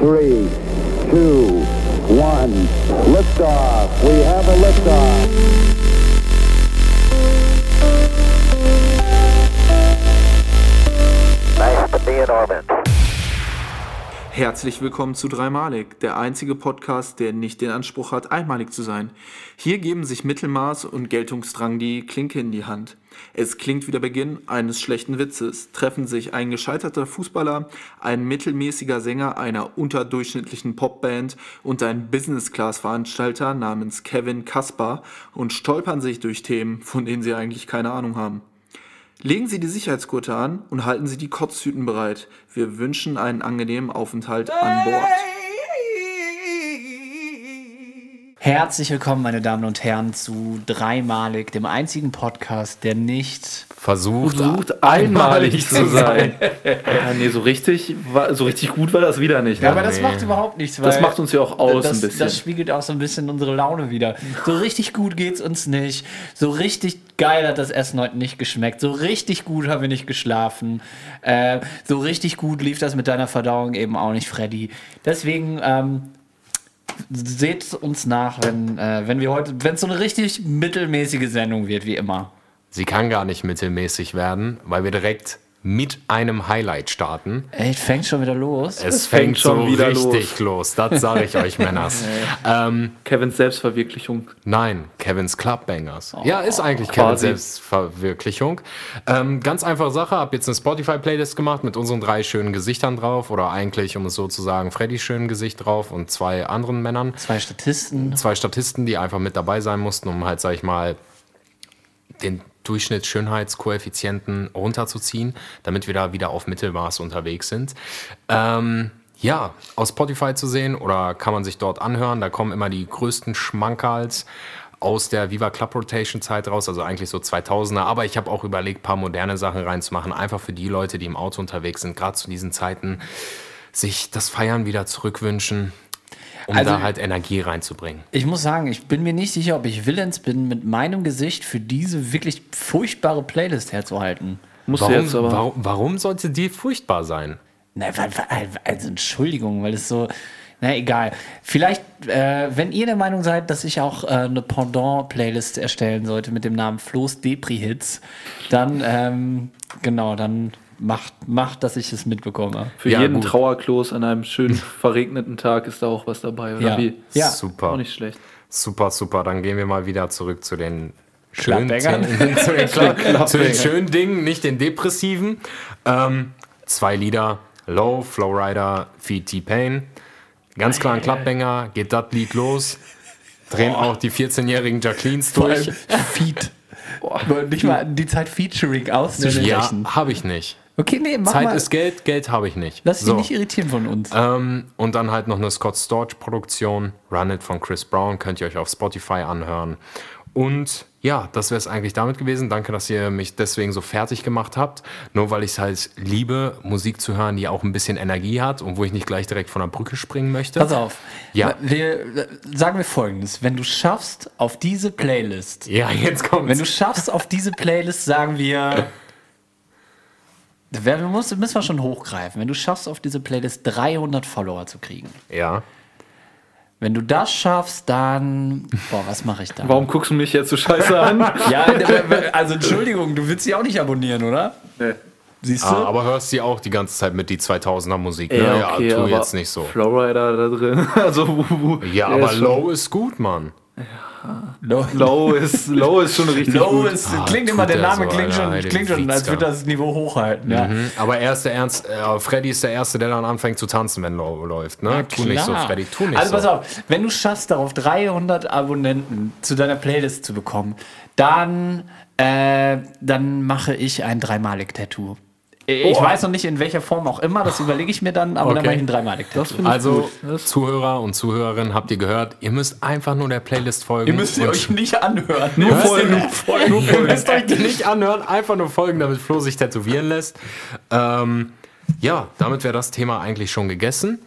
three, two, one. Liftoff. We have a liftoff. Nice to be in orbit. Herzlich willkommen zu Dreimalig, der einzige Podcast, der nicht den Anspruch hat, einmalig zu sein. Hier geben sich Mittelmaß und Geltungsdrang die Klinke in die Hand. Es klingt wie der Beginn eines schlechten Witzes, treffen sich ein gescheiterter Fußballer, ein mittelmäßiger Sänger einer unterdurchschnittlichen Popband und ein Business-Class-Veranstalter namens Kevin Kaspar und stolpern sich durch Themen, von denen sie eigentlich keine Ahnung haben. Legen Sie die Sicherheitsgurte an und halten Sie die Kotztüten bereit. Wir wünschen einen angenehmen Aufenthalt an Bord. Herzlich willkommen, meine Damen und Herren, zu Dreimalig, dem einzigen Podcast, der nicht. versucht, versucht einmalig zu sein. ja, nee, so richtig, war, so richtig gut war das wieder nicht. Ne? Ja, aber das macht überhaupt nichts. das weil macht uns ja auch aus das, ein bisschen. Das spiegelt auch so ein bisschen unsere Laune wieder. So richtig gut geht's uns nicht. So richtig geil hat das Essen heute nicht geschmeckt. So richtig gut haben wir nicht geschlafen. Äh, so richtig gut lief das mit deiner Verdauung eben auch nicht, Freddy. Deswegen. Ähm, Seht uns nach, wenn, äh, wenn wir heute, wenn es so eine richtig mittelmäßige Sendung wird, wie immer. sie kann gar nicht mittelmäßig werden, weil wir direkt mit einem Highlight starten. Ey, fängt schon wieder los. Es, fängt fängt, schon so wieder richtig los. Das sage ich euch, Männers. ähm, Kevins Selbstverwirklichung. nein, Kevins Clubbangers. ja, ist eigentlich Kevins Quasi. Selbstverwirklichung. Ähm, ganz einfache Sache. Hab jetzt eine Spotify-Playlist gemacht mit unseren drei schönen Gesichtern drauf. Oder eigentlich, um es so zu sagen, Freddys schönen Gesicht drauf und zwei anderen Männern. Zwei Statisten. zwei Statisten, die einfach mit dabei sein mussten, um halt, sag ich mal, den Durchschnittsschönheitskoeffizienten runterzuziehen, damit wir da wieder auf Mittelmaß unterwegs sind. Ähm, ja, aus Spotify zu sehen oder kann man sich dort anhören. Da kommen immer die größten Schmankerls aus der Viva Club Rotation Zeit raus, also eigentlich so 2000er. Aber ich habe auch überlegt, paar moderne Sachen reinzumachen, einfach für die Leute, die im Auto unterwegs sind, gerade zu diesen Zeiten, sich das Feiern wieder zurückwünschen, um Also- da halt Energie reinzubringen. Ich muss sagen, ich bin mir nicht sicher, ob ich willens bin, mit meinem Gesicht für diese wirklich furchtbare Playlist herzuhalten. Musst du Warum, jetzt aber. warum, warum sollte die furchtbar sein? Na, also Entschuldigung, weil es so. Na egal. Vielleicht, äh, wenn ihr der Meinung seid, dass ich auch äh, eine Pendant-Playlist erstellen sollte mit dem Namen Flo's Depri-Hits, dann, ähm, genau, dann macht, macht, dass ich es mitbekomme. Für Ja, jeden gut. Trauerklos an einem schönen verregneten Tag ist da auch was dabei, oder Ja. wie? Ja. Auch Super. nicht schlecht. Super, super. Dann gehen wir mal wieder zurück zu den schönen. Dingen- zu den, zu den schönen Dingen, nicht den depressiven. Ähm, zwei Lieder, Low, Flowrider, Feed T-Pain. Ganz klar ein Clubbanger, geht das Lied los. Drehen auch die 14-jährigen Jacquelines durch. Feed. Nicht mal die Zeit Featuring Ja, auszusprechen. habe ich nicht. Okay, nee, mach Zeit mal. ist Geld, Geld habe ich nicht. Lass dich So. nicht irritieren von uns. Ähm, und dann halt noch eine Scott Storch-Produktion, Run It von Chris Brown, könnt ihr euch auf Spotify anhören. Und ja, das wäre es eigentlich damit gewesen. Danke, dass ihr mich deswegen so fertig gemacht habt. Nur weil ich es halt liebe, Musik zu hören, die auch ein bisschen Energie hat und wo ich nicht gleich direkt von der Brücke springen möchte. Pass auf. Ja. Wir, sagen wir folgendes. Wenn du schaffst, auf diese Playlist Ja, jetzt kommt's. Wenn du schaffst, auf diese Playlist, sagen wir. Wir müssen, müssen wir schon hochgreifen. Wenn du schaffst, auf diese Playlist 300 Follower zu kriegen. ja. Wenn du das schaffst, dann. Boah, was mache ich da? Warum guckst du mich jetzt so scheiße an? Ja, also Entschuldigung, du willst sie auch nicht abonnieren, oder? Nee. Siehst du? Ah, aber hörst sie auch die ganze Zeit mit die 2000er Musik. Ne? Ja, okay, tu aber jetzt nicht so. Flowrider da drin. Also, Ja, aber Low ist gut, Mann. Low, Low ist, Low ist schon richtig Low gut. ist, Ah, klingt immer, der Name so, klingt Alter, schon, klingt schon als würde das Niveau hochhalten. Ja. Mhm. Aber er ist der Ernst, äh, Freddy ist der Erste, der dann anfängt zu tanzen, wenn Low läuft. Ne? tu nicht so. Freddy, tu nicht also so. pass auf, wenn du schaffst, darauf 300 Abonnenten zu deiner Playlist zu bekommen, dann, äh, dann mache ich ein Dreimalig-Tattoo. Ich Oh. weiß noch nicht, in welcher Form auch immer, das überlege ich mir dann, aber dann Okay. mache ich ein Dreimalig-Tattoo. Das finde ich Also, Zuhörer und Zuhörerinnen, habt ihr gehört, ihr müsst einfach nur der Playlist folgen. Ihr müsst sie euch nicht anhören. Nur Ihr müsst folgen. ihr nur folgen. Ihr müsst euch die nicht anhören, einfach nur folgen, damit Flo sich tätowieren lässt. Ähm, ja, damit wäre das Thema eigentlich schon gegessen.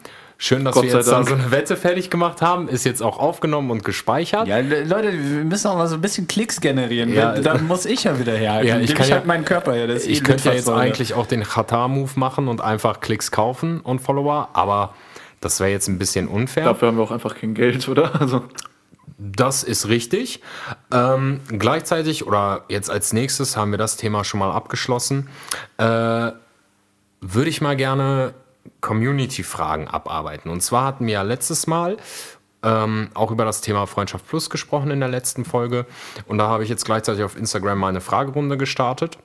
Schön, dass Gott wir jetzt da so eine Wette fertig gemacht haben. Ist jetzt auch aufgenommen und gespeichert. Ja, Le- Leute, wir müssen auch mal so ein bisschen Klicks generieren. Ja. Dann muss ich ja wieder herhalten. Ja, ich kann ja- halt meinen Körper her. Das ist Ich eh könnte ja jetzt Litfaßsäule. eigentlich auch den Qatar-Move machen und einfach Klicks kaufen und Follower, aber Das wäre jetzt ein bisschen unfair. Dafür haben wir auch einfach kein Geld, oder? Also, Das ist richtig. Ähm, gleichzeitig oder jetzt als nächstes haben wir das Thema schon mal abgeschlossen. Äh, würde ich mal gerne Community-Fragen abarbeiten. Und zwar hatten wir ja letztes Mal ähm, auch über das Thema Freundschaft Plus gesprochen in der letzten Folge. Und da habe ich jetzt gleichzeitig auf Instagram mal eine Fragerunde gestartet.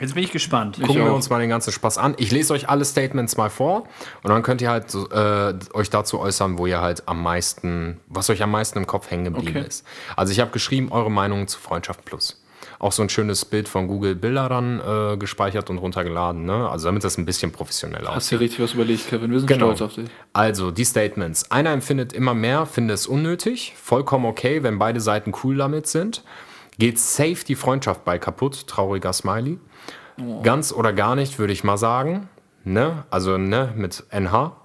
Jetzt bin ich gespannt. Gucken wir auch. uns mal den ganzen Spaß an. Ich lese euch alle Statements mal vor und dann könnt ihr halt so, äh, euch dazu äußern, wo ihr halt am meisten, was euch am meisten im Kopf hängen geblieben Okay. ist. Also ich habe geschrieben, eure Meinung zu Freundschaft Plus. Auch so ein schönes Bild von Google Bilder dann äh, gespeichert und runtergeladen. Ne? Also damit das ein bisschen professionell aussieht. hast dir richtig was überlegt, Kevin. Wir sind Genau. stolz auf dich. Also, die Statements. Einer empfindet immer mehr, findet es unnötig. Vollkommen okay, wenn beide Seiten cool damit sind. Geht safe die Freundschaft bei kaputt. Trauriger Smiley. Ganz oder gar nicht, würde ich mal sagen. Ne? Also, ne, mit NH.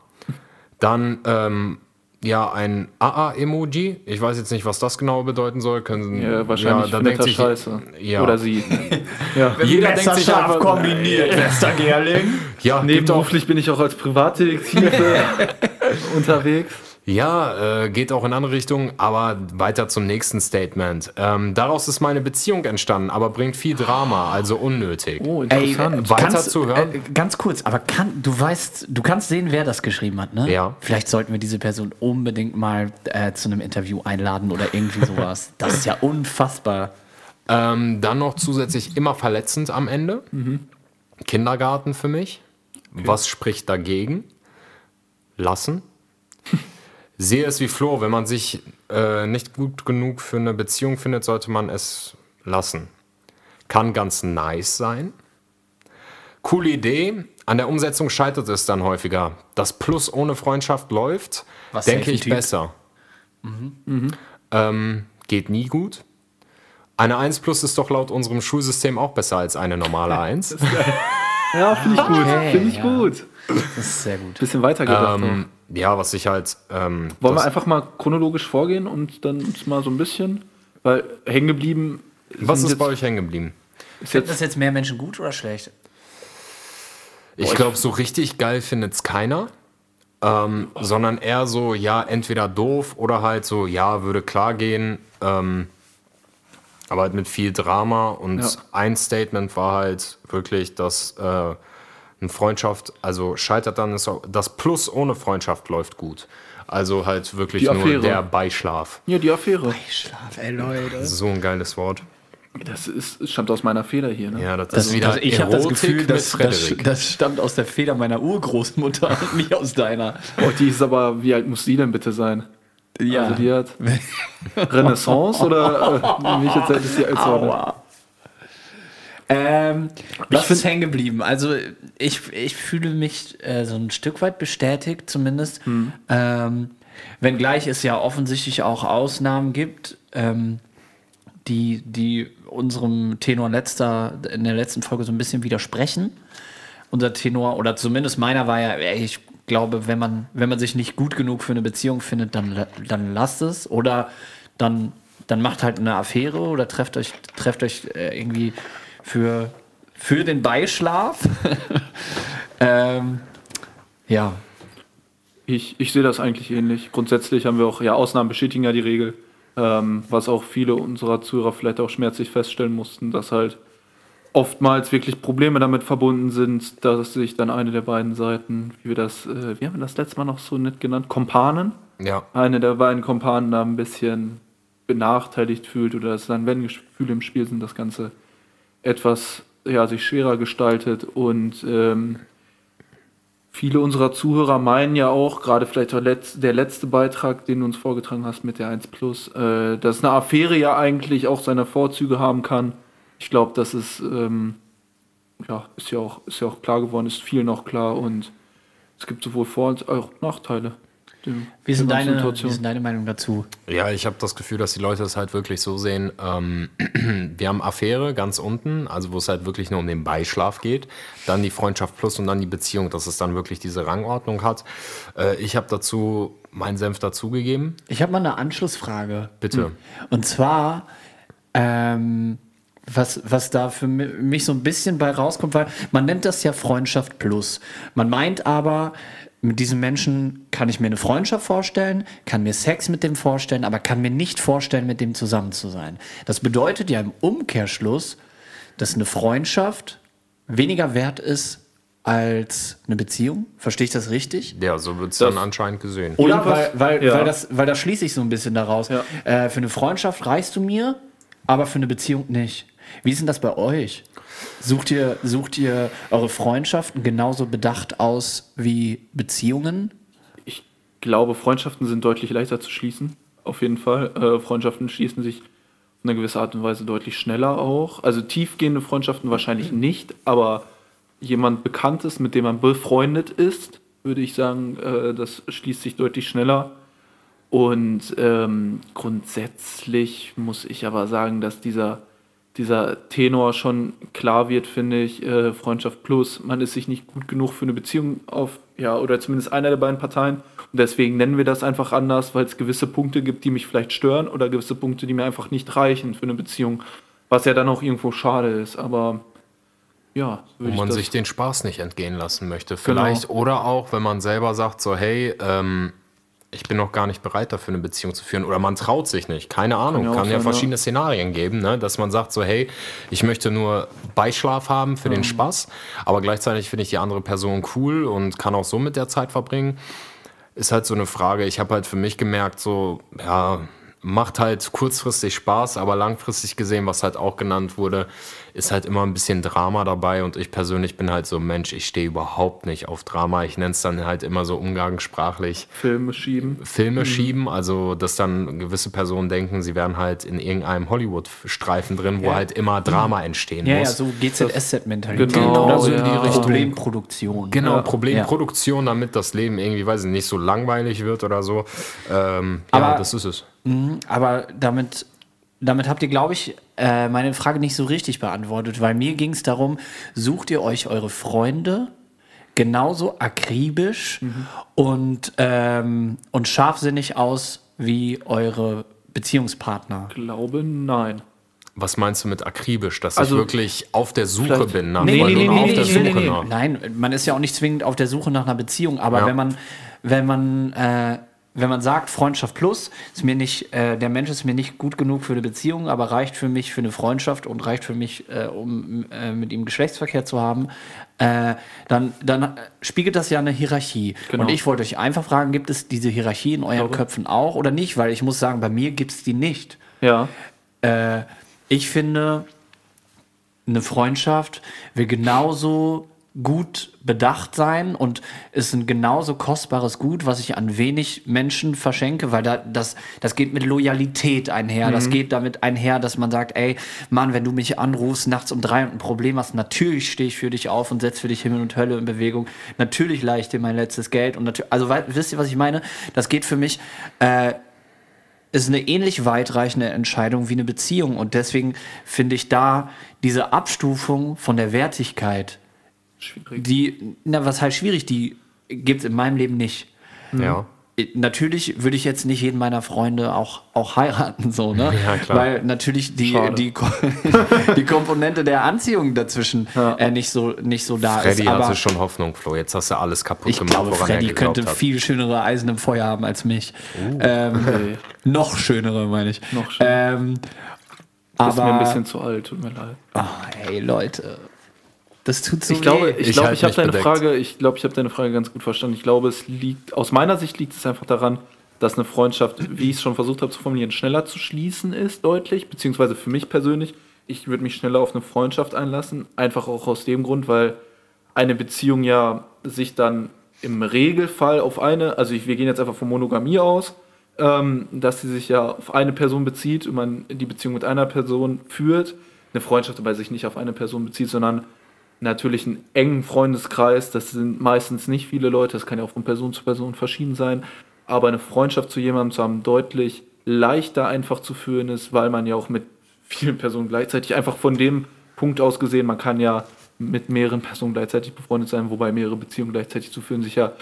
Dann, ähm, ja, ein AA-Emoji. Ich weiß jetzt nicht, was das genau bedeuten soll. Können, Ja, wahrscheinlich da findet denkt er sich, scheiße. Ja. Oder sie. ja. Jeder denkt sich einfach, kombiniert, bester Gerling. ja, Nebenberuflich bin ich auch als Privatdetektiv äh, unterwegs. Ja, äh, geht auch in andere Richtungen, aber weiter zum nächsten Statement. Ähm, daraus ist meine Beziehung entstanden, aber bringt viel Drama, also unnötig. Oh, Ey, interessant. Weiter kannst, zu hören? Äh, ganz kurz, aber kann, du weißt, du kannst sehen, wer das geschrieben hat, ne? Ja. Vielleicht sollten wir diese Person unbedingt mal äh, zu einem Interview einladen oder irgendwie sowas. Das ist ja unfassbar. Ähm, dann noch zusätzlich immer verletzend am Ende. Kindergarten für mich. Was spricht dagegen? Lassen. Sehe es wie Flo, wenn man sich äh, nicht gut genug für eine Beziehung findet, sollte man es lassen. Kann ganz nice sein. Coole Idee. An der Umsetzung scheitert es dann häufiger. Das Plus ohne Freundschaft läuft, Was denke ich Typ. besser. Ähm, geht nie gut. Eine 1 Plus ist doch laut unserem Schulsystem auch besser als eine normale 1. Ja, finde ich gut. Okay, finde ich ja. gut. Das ist sehr gut. Bisschen weitergedacht. ähm, ja, was ich halt. Ähm. Wollen wir einfach mal chronologisch vorgehen und dann uns mal so ein bisschen, weil hängen geblieben. was ist jetzt, bei euch hängen geblieben? Finden das jetzt mehr Menschen gut oder schlecht? Ich glaube, so richtig geil findet es keiner. Ähm, sondern eher so, ja, entweder doof oder halt so, ja, würde klar gehen. Ähm, aber halt mit viel Drama. Und Ja. ein Statement war halt wirklich, dass äh, eine Freundschaft, also scheitert dann, ist auch, das Plus ohne Freundschaft läuft gut. Also halt wirklich Die nur Affäre. der Beischlaf. ja, die Affäre. Schlaf, ey Leute. So ein geiles Wort. Das ist, stammt aus meiner Feder hier. Ne? Ja, das, Das, ist wieder also ich habe das Gefühl, das, Frederik. das stammt aus der Feder meiner Urgroßmutter und nicht aus deiner. Oh, die ist aber, wie alt muss die denn bitte sein? Ja. Also die hat Renaissance oder äh, wie ich jetzt hätte sie als Aua. Ähm, was ist hängen geblieben? Also ich, ich fühle mich äh, so ein Stück weit bestätigt zumindest. Ähm, wenngleich es ja offensichtlich auch Ausnahmen gibt, ähm, die, die unserem Tenor letzter, in der letzten Folge so ein bisschen widersprechen. Unser Tenor, oder zumindest meiner war ja, ey, ich glaube, wenn man, wenn man sich nicht gut genug für eine Beziehung findet, dann, dann lasst es. Oder dann, dann macht halt eine Affäre oder trefft euch, trefft euch äh, irgendwie für, für den Beischlaf. ähm, ja, Ich, ich sehe das eigentlich ähnlich. Grundsätzlich haben wir auch, ja, Ausnahmen bestätigen ja die Regel, ähm, was auch viele unserer Zuhörer vielleicht auch schmerzlich feststellen mussten, dass halt oftmals wirklich Probleme damit verbunden sind, dass sich dann eine der beiden Seiten, wie wir das, äh, wie haben wir das letzte Mal noch so nett genannt, Kompanen, Ja, eine der beiden Kompanen da ein bisschen benachteiligt fühlt oder dass dann, wenn Gefühle im Spiel sind, das Ganze etwas ja, sich schwerer gestaltet und ähm, viele unserer Zuhörer meinen ja auch, gerade vielleicht der, Letz-, der letzte Beitrag, den du uns vorgetragen hast mit der 1 Plus, äh, dass eine Affäre ja eigentlich auch seine Vorzüge haben kann. Ich glaube, das ist, ähm, ja, ist ja, auch, ist ja auch klar geworden, ist vielen auch klar und es gibt sowohl Vor- als auch Nachteile. Wie ist, denn der ganzen deine, wie denn deine Meinung dazu? Ja, ich habe das Gefühl, dass die Leute es halt wirklich so sehen. Ähm, wir haben Affäre ganz unten, also wo es halt wirklich nur um den Beischlaf geht. Dann die Freundschaft plus und dann die Beziehung, dass es dann wirklich diese Rangordnung hat. Äh, ich habe dazu meinen Senf dazugegeben. Ich habe mal eine Anschlussfrage. Bitte. Und zwar, ähm, was, was da für mi- mich so ein bisschen bei rauskommt, weil man nennt das ja Freundschaft plus. Man meint aber, mit diesem Menschen kann ich mir eine Freundschaft vorstellen, kann mir Sex mit dem vorstellen, aber kann mir nicht vorstellen, mit dem zusammen zu sein. Das bedeutet ja im Umkehrschluss, dass eine Freundschaft weniger wert ist als eine Beziehung. Verstehe ich das richtig? Ja, so wird es dann anscheinend gesehen. Oder weil, weil, ja. weil, das, weil da schließe ich so ein bisschen daraus. Ja. Äh, für eine Freundschaft reichst du mir, aber für eine Beziehung nicht. Wie ist denn das bei euch? Sucht ihr, sucht ihr eure Freundschaften genauso bedacht aus wie Beziehungen? Ich glaube, Freundschaften sind deutlich leichter zu schließen. Auf jeden Fall. Äh, Freundschaften schließen sich auf eine gewisse Art und Weise deutlich schneller auch. Also tiefgehende Freundschaften wahrscheinlich nicht, aber jemand Bekanntes, mit dem man befreundet ist, würde ich sagen, äh, das schließt sich deutlich schneller. Und ähm, grundsätzlich muss ich aber sagen, dass dieser, dieser Tenor schon klar wird, finde ich, äh, Freundschaft plus, man ist sich nicht gut genug für eine Beziehung auf, ja, oder zumindest einer der beiden Parteien. Und deswegen nennen wir das einfach anders, weil es gewisse Punkte gibt, die mich vielleicht stören oder gewisse Punkte, die mir einfach nicht reichen für eine Beziehung. Was ja dann auch irgendwo schade ist, aber ja, Wo man sich den Spaß nicht entgehen lassen möchte. Vielleicht. Genau. Oder auch, wenn man selber sagt, so, hey, ähm, ich bin noch gar nicht bereit dafür, eine Beziehung zu führen. Oder man traut sich nicht. Keine Ahnung. ja auch Kann ja verschiedene Szenarien geben, ne? dass man sagt, so, hey, ich möchte nur Beischlaf haben für den Spaß, aber gleichzeitig finde ich die andere Person cool und kann auch so mit der Zeit verbringen. Ist halt so eine Frage. Ich habe halt für mich gemerkt, so, ja, macht halt kurzfristig Spaß, aber langfristig gesehen, was halt auch genannt wurde, ist halt immer ein bisschen Drama dabei und ich persönlich bin halt so ein Mensch, ich stehe überhaupt nicht auf Drama. Ich nenne es dann halt immer so umgangssprachlich Filme schieben. Filme schieben, also dass dann gewisse Personen denken, sie wären halt in irgendeinem Hollywood-Streifen drin, wo halt immer Drama entstehen Ja, ja, muss. so GZSZ-Mentalität. Genau, oder so in ja. die Richtung. Problemproduktion. Genau, Ja. Problemproduktion, damit das Leben irgendwie, weiß ich nicht, so langweilig wird oder so. Ähm, ja, Aber- das ist es. Aber damit, damit habt ihr, glaube ich, äh, meine Frage nicht so richtig beantwortet, weil mir ging es darum, sucht ihr euch eure Freunde genauso akribisch und, ähm, und scharfsinnig aus wie eure Beziehungspartner? Glaube, nein. Was meinst du mit akribisch? Dass Also, ich wirklich auf der Suche bin nach Nee, nee, und nee, auf nee, der nee, Suche nee, nee. nach. Nein, man ist ja auch nicht zwingend auf der Suche nach einer Beziehung, aber Ja. wenn man, wenn man, äh, wenn man sagt, Freundschaft plus, ist mir nicht, äh, der Mensch ist mir nicht gut genug für eine Beziehung, aber reicht für mich für eine Freundschaft und reicht für mich, äh, um äh, mit ihm Geschlechtsverkehr zu haben, äh, dann, dann spiegelt das ja eine Hierarchie. Genau. Und ich wollte euch einfach fragen, gibt es diese Hierarchie in euren. Köpfen auch oder nicht? Weil ich muss sagen, bei mir gibt es die nicht. Ja. Äh, ich finde, eine Freundschaft will genauso gut bedacht sein und ist ein genauso kostbares Gut, was ich an wenig Menschen verschenke, weil da, das, das geht mit Loyalität einher. Das geht damit einher, dass man sagt, ey, Mann, wenn du mich anrufst nachts um drei und ein Problem hast, natürlich stehe ich für dich auf und setze für dich Himmel und Hölle in Bewegung. Natürlich leihe ich dir mein letztes Geld und natürlich, also wisst ihr, was ich meine? Das geht für mich äh, ist eine ähnlich weitreichende Entscheidung wie eine Beziehung. Und deswegen finde ich da diese Abstufung von der Wertigkeit, Schwierig. die, na, was heißt schwierig, die gibt es in meinem Leben nicht. Ja. Natürlich würde ich jetzt nicht jeden meiner Freunde auch, auch heiraten, so, ne? Ja, klar. Weil natürlich die, Schade. die, die Komponente der Anziehung dazwischen äh, nicht, so, nicht so da Freddy ist. Aber hatte schon Hoffnung, Flo. Jetzt hast du alles kaputt ich gemacht, glaube, woran Freddy er könnte hat. viel schönere Eisen im Feuer haben als mich. Uh. Ähm, Okay. noch schönere, meine ich. Noch schöner. Ähm, Ist aber, mir ein bisschen zu alt, tut mir leid. oh, ey, Leute. Das tut so Ich glaube, weh. ich, Ich glaube, halt ich habe deine bedeckt. Frage, ich glaube, ich habe deine Frage ganz gut verstanden. Ich glaube, es liegt, aus meiner Sicht liegt es einfach daran, dass eine Freundschaft, wie ich es schon versucht habe zu formulieren, schneller zu schließen ist, deutlich, beziehungsweise für mich persönlich, ich würde mich schneller auf eine Freundschaft einlassen, einfach auch aus dem Grund, weil eine Beziehung ja sich dann im Regelfall auf eine, also ich, wir gehen jetzt einfach von Monogamie aus, ähm, dass sie sich ja auf eine Person bezieht und man die Beziehung mit einer Person führt, eine Freundschaft dabei sich nicht auf eine Person bezieht, sondern natürlich einen engen Freundeskreis, das sind meistens nicht viele Leute, das kann ja auch von Person zu Person verschieden sein, aber eine Freundschaft zu jemandem zu haben, deutlich leichter einfach zu führen ist, weil man ja auch mit vielen Personen gleichzeitig einfach von dem Punkt aus gesehen, man kann ja mit mehreren Personen gleichzeitig befreundet sein, wobei mehrere Beziehungen gleichzeitig zu führen sich ja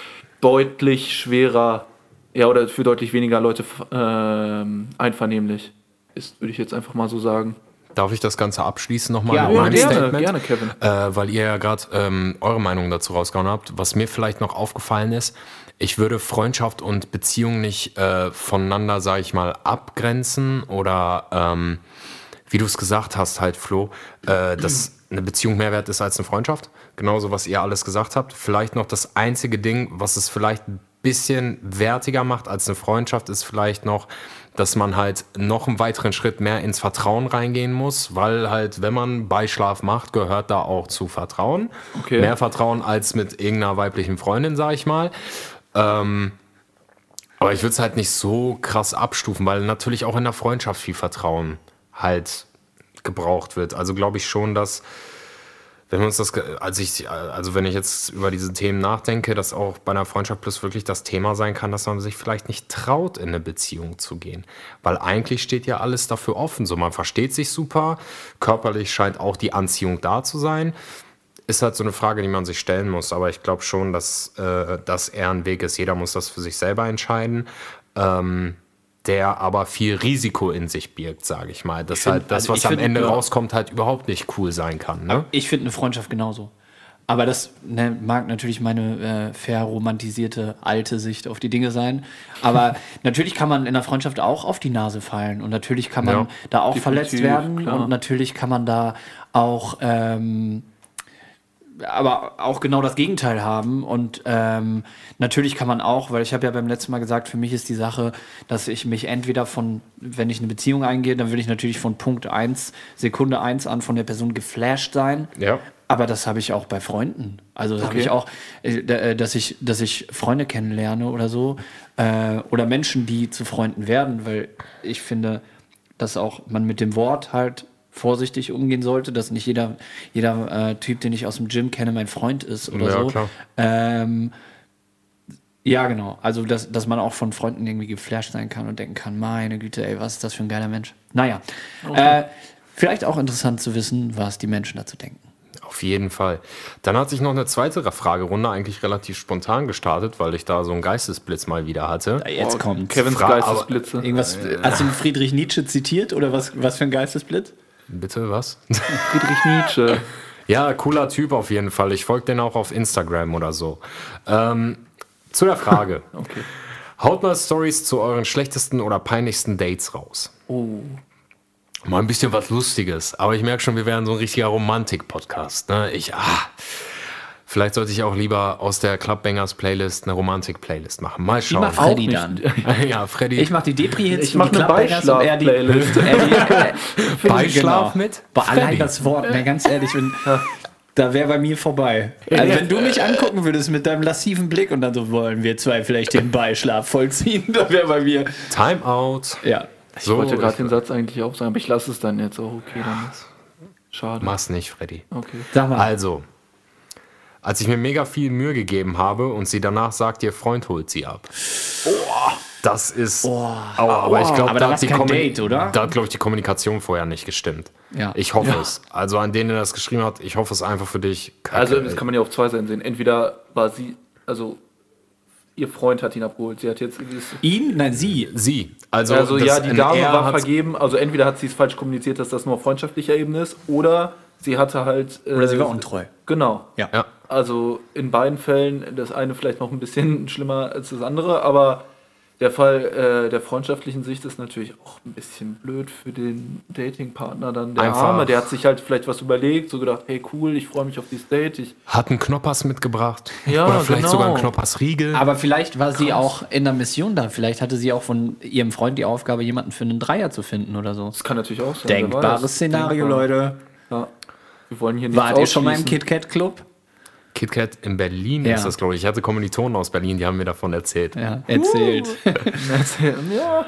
deutlich schwerer, ja, oder für deutlich weniger Leute ähm, einvernehmlich ist, würde ich jetzt einfach mal so sagen. Darf ich das Ganze abschließen nochmal Ja, mit meinem gerne, Statement? gerne, Kevin. Äh, weil ihr ja gerade ähm, eure Meinung dazu rausgehauen habt. Was mir vielleicht noch aufgefallen ist, ich würde Freundschaft und Beziehung nicht äh, voneinander, sage ich mal, abgrenzen oder ähm, wie du es gesagt hast, halt, Flo, äh, dass eine Beziehung mehr wert ist als eine Freundschaft. Genauso, was ihr alles gesagt habt. Vielleicht noch das einzige Ding, was es vielleicht ein bisschen wertiger macht als eine Freundschaft, ist vielleicht noch, dass man halt noch einen weiteren Schritt mehr ins Vertrauen reingehen muss, weil halt, wenn man Beischlaf macht, gehört da auch zu Vertrauen. Okay. Mehr Vertrauen als mit irgendeiner weiblichen Freundin, sag ich mal. Ähm, aber ich würde es halt nicht so krass abstufen, weil natürlich auch in der Freundschaft viel Vertrauen halt gebraucht wird. Also glaube ich schon, dass wenn wir uns das, als ich, also wenn ich jetzt über diese Themen nachdenke, dass auch bei einer Freundschaft plus wirklich das Thema sein kann, dass man sich vielleicht nicht traut, in eine Beziehung zu gehen. Weil eigentlich steht ja alles dafür offen. So, man versteht sich super, körperlich scheint auch die Anziehung da zu sein. Ist halt so eine Frage, die man sich stellen muss. Aber ich glaube schon, dass äh, das eher ein Weg ist. Jeder muss das für sich selber entscheiden. Ähm, der aber viel Risiko in sich birgt, sage ich mal. Dass find- halt das, also was ich am find, Ende ja. rauskommt, halt überhaupt nicht cool sein kann. Ne? Ich finde eine Freundschaft genauso. Aber das ne, mag natürlich meine äh, verromantisierte alte Sicht auf die Dinge sein. Aber natürlich kann man in der Freundschaft auch auf die Nase fallen. Und natürlich kann man Ja, da auch verletzt werden. klar. Und natürlich kann man da auch, ähm, aber auch genau das Gegenteil haben. Und ähm, natürlich kann man auch, weil ich habe ja beim letzten Mal gesagt, für mich ist die Sache, dass ich mich entweder von, wenn ich eine Beziehung eingehe, dann will ich natürlich von Punkt 1, Sekunde 1 an von der Person geflasht sein. Ja. Aber das habe ich auch bei Freunden. Also das habe Okay. ich auch, äh, äh, dass ich, dass ich Freunde kennenlerne oder so. Äh, oder Menschen, die zu Freunden werden, weil ich finde, dass auch man mit dem Wort halt vorsichtig umgehen sollte, dass nicht jeder, jeder äh, Typ, den ich aus dem Gym kenne, mein Freund ist oder Ja, so. klar. Ähm, ja, genau. Also, dass, dass man auch von Freunden irgendwie geflasht sein kann und denken kann, meine Güte, ey, was ist das für ein geiler Mensch. Naja. Äh, vielleicht auch interessant zu wissen, was die Menschen dazu denken. Auf jeden Fall. Dann hat sich noch eine zweite Fragerunde eigentlich relativ spontan gestartet, weil ich da so einen Geistesblitz mal wieder hatte. Jetzt kommt. Kevins Fra- Geistesblitze. Irgendwas, hast du Friedrich Nietzsche zitiert oder was, was für ein Geistesblitz? Bitte, was? Friedrich Nietzsche. ja, cooler Typ auf jeden Fall. Ich folge den auch auf Instagram oder so. Ähm, zu der Frage. Okay. Haut mal Stories zu euren schlechtesten oder peinlichsten Dates raus. Oh. Mal ein bisschen was Lustiges. Aber ich merke schon, wir werden so ein richtiger Romantik-Podcast. Ne? Ich, ah, vielleicht sollte ich auch lieber aus der Clubbangers Playlist eine Romantik-Playlist machen. Mal Ich schauen. mach Freddy nicht. dann. ja, Freddy. Ich mach die Depri-Hits Ich mach eine er Beischlaf-Playlist. Beischlaf genau. mit Boah, allein das Wort, ne, ganz ehrlich, wenn, da wäre bei mir vorbei. Also wenn du mich angucken würdest mit deinem lassiven Blick und dann so wollen wir zwei vielleicht den Beischlaf vollziehen, da wäre bei mir, Timeout. ja. Ich So, wollte gerade den Satz eigentlich auch sagen, aber ich lasse es dann jetzt auch. Okay, dann ist schade. Mach's nicht, Freddy. Okay. Sag mal, Also, als ich mir mega viel Mühe gegeben habe und sie danach sagt, ihr Freund holt sie ab. Das ist. Aua, aber ich glaube, Aber da hat die Date, oder? da hat, glaube ich, die Kommunikation vorher nicht gestimmt. Ja. Ich hoffe es. Also an denen, der das geschrieben hat, ich hoffe es einfach für dich. Kacke, Also, das kann man ja auf zwei Seiten sehen. Entweder war sie, also ihr Freund hat ihn abgeholt. Sie hat jetzt. ihn? Nein, sie. sie. Also, Also, das- ja, die Dame war vergeben. Also, entweder hat sie es falsch kommuniziert, dass das nur auf freundschaftlicher Ebene ist, oder sie hatte halt. äh, Oder sie war untreu. Genau. Ja. Ja. Also in beiden Fällen, das eine vielleicht noch ein bisschen schlimmer als das andere, aber der Fall äh, der freundschaftlichen Sicht ist natürlich auch ein bisschen blöd für den Datingpartner dann. Der Einfach- Arme, der hat sich halt vielleicht was überlegt, so gedacht, hey cool, ich freue mich auf dieses Date. Ich, Hat einen Knoppers mitgebracht. Ja, Oder vielleicht genau. sogar einen Knoppers-Riegel. Aber vielleicht war sie auch in der Mission da. Vielleicht hatte sie auch von ihrem Freund die Aufgabe, jemanden für einen Dreier zu finden oder so. das kann natürlich auch sein. Denkbares. Szenario, Denkbar. Leute. Ja. Wir wollen hier nichts Wart ihr schon mal im ausschließen. KitKat Club? KitKat in Berlin Ja. ist das, glaube ich. Ich hatte Kommilitonen aus Berlin, die haben mir davon erzählt. Ja, erzählt. ja.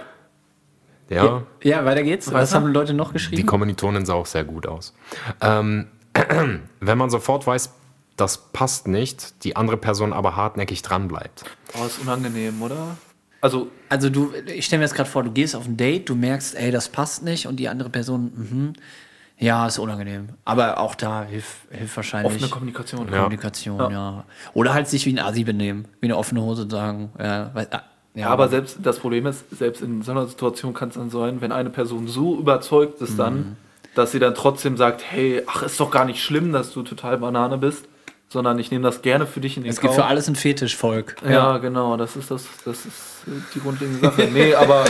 Ja. Ja, weiter geht's. Was Weiter? haben Leute noch Die geschrieben? Kommilitonin sah auch sehr gut aus. Ähm, wenn man sofort weiß, das passt nicht, die andere Person aber hartnäckig dranbleibt. Oh, ist unangenehm, oder? Also, Also du, ich stelle mir jetzt gerade vor, du gehst auf ein Date, du merkst, ey, das passt nicht und die andere Person, mhm, ja, ist unangenehm. Aber auch da hilft hilft wahrscheinlich offene Kommunikation. Ja. Kommunikation, ja. Oder halt sich wie ein Asi benehmen, wie eine offene Hose sagen. Ja, weil, ah, ja, aber selbst das Problem ist, selbst in so einer Situation kann es dann sein, wenn eine Person so überzeugt ist, dann dass sie dann trotzdem sagt, hey, ach, ist doch gar nicht schlimm, dass du total Banane bist, sondern ich nehme das gerne für dich in den Es gibt Kauf. für alles ein Fetischvolk. Ja, genau, das ist das, das ist die grundlegende Sache. Nee, aber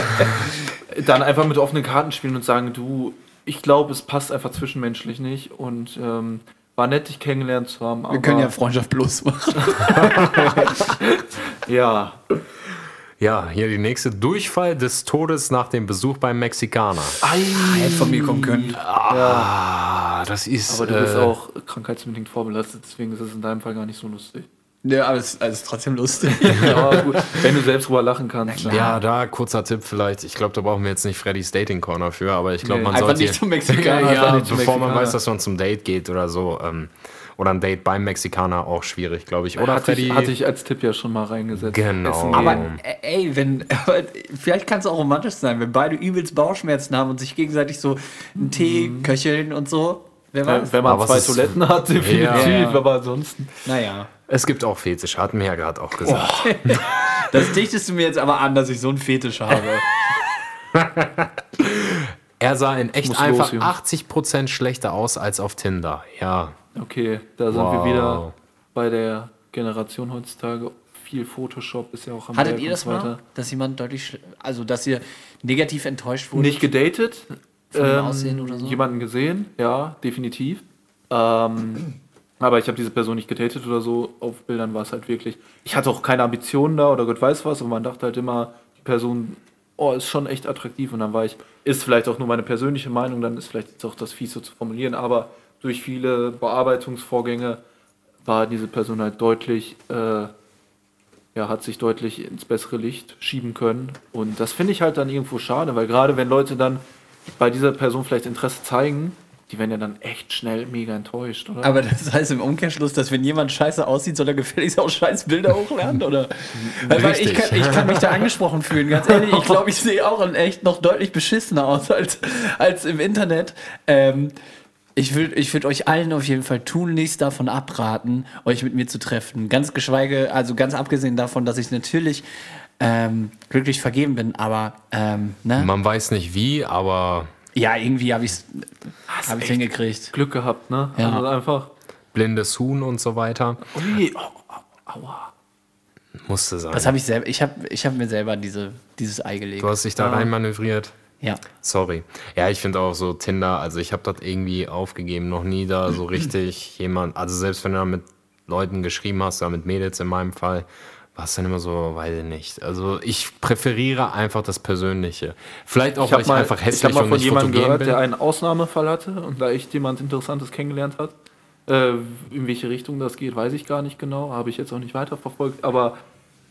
dann einfach mit offenen Karten spielen und sagen, du, ich glaube, es passt einfach zwischenmenschlich nicht und ähm, war nett, dich kennengelernt zu haben. Wir können ja Freundschaft plus machen. ja, Ja, hier die nächste. Durchfall des Todes nach dem Besuch beim Mexikaner. Hätte von mir kommen können. Ah, das ist. aber du bist äh, auch krankheitsbedingt vorbelastet, deswegen ist es in deinem Fall gar nicht so lustig. Ja, aber es es ist trotzdem lustig. Aber gut, wenn du selbst drüber lachen kannst. Ja, da kurzer Tipp vielleicht. Ich glaube, da brauchen wir jetzt nicht Freddy's Dating Corner für, aber ich glaube, Nee. man Einfach sollte. nicht zum Mexikaner. ja, nicht zum bevor man Mexikaner. weiß, dass man zum Date geht oder so. Ähm, oder ein Date beim Mexikaner auch schwierig, glaube ich. Oder hatte, Freddy. ich, hatte ich als Tipp ja schon mal reingesetzt. Genau. Essen Aber gehen. äh, ey, wenn, aber vielleicht kann es auch romantisch sein, wenn beide übelst Bauchschmerzen haben und sich gegenseitig so einen Tee köcheln und so. Wer weiß? wenn man Aber zwei Toiletten hat, definitiv, Ja. aber ansonsten. Naja. Es gibt auch Fetische, hatten wir ja gerade auch gesagt. Das dichtest du mir jetzt aber an, dass ich so einen Fetisch habe. Er sah in echt Muss einfach los, Jungs. 80% schlechter aus als auf Tinder. Ja. Okay, da sind Wow. wir wieder bei der Generation heutzutage. Viel Photoshop ist ja auch am Hattet Werk ihr das mal, dass jemand deutlich, also dass ihr negativ enttäuscht wurde? Nicht gedatet. Ähm, Aussehen oder so? Jemanden gesehen, ja, definitiv. Ähm, aber ich habe diese Person nicht gedatet oder so. Auf Bildern war es halt wirklich. Ich hatte auch keine Ambitionen da oder Gott weiß was, aber man dachte halt immer, die Person, oh, ist schon echt attraktiv. Und dann war ich, ist vielleicht auch nur meine persönliche Meinung, dann ist vielleicht jetzt auch das Fies so zu formulieren, aber durch viele Bearbeitungsvorgänge war diese Person halt deutlich, äh, ja, hat sich deutlich ins bessere Licht schieben können. Und das finde ich halt dann irgendwo schade, weil gerade wenn Leute dann bei dieser Person vielleicht Interesse zeigen, die werden ja dann echt schnell mega enttäuscht, oder? Aber das heißt im Umkehrschluss, dass wenn jemand scheiße aussieht, soll er gefälligst auch scheiß Bilder hochladen? Oder? Weil, weil ich, Richtig. kann, ich kann mich da angesprochen fühlen, ganz ehrlich. Ich glaube, ich sehe auch in echt noch deutlich beschissener aus als, als im Internet. Ähm, ich würde ich würd euch allen auf jeden Fall tunlichst davon abraten, euch mit mir zu treffen. Ganz geschweige, also ganz abgesehen davon, dass ich natürlich ähm, glücklich vergeben bin, aber ähm, ne? Man weiß nicht wie, aber ja, irgendwie habe ich es hab ich's hingekriegt. Glück gehabt, ne? Ja. Also einfach. blindes Huhn und so weiter. Ui, oh, aua. Musste sein. Das habe ich selber, ich habe ich hab mir selber diese, dieses Ei gelegt. du hast dich da rein manövriert. Ja. Sorry. Ja, ich finde auch so Tinder, also ich habe das irgendwie aufgegeben, noch nie da so richtig jemand, also selbst wenn du da mit Leuten geschrieben hast, da mit Mädels in meinem Fall, war es dann immer so, weiß ich nicht. Also ich präferiere einfach das Persönliche. Vielleicht auch, Ich weil habe ich mal, einfach ich hab hässlich mal und von nicht jemandem gehört, bin. der einen Ausnahmefall hatte und da echt jemand Interessantes kennengelernt hat. Äh, in welche Richtung das geht, weiß ich gar nicht genau. Habe ich jetzt auch nicht weiterverfolgt. Aber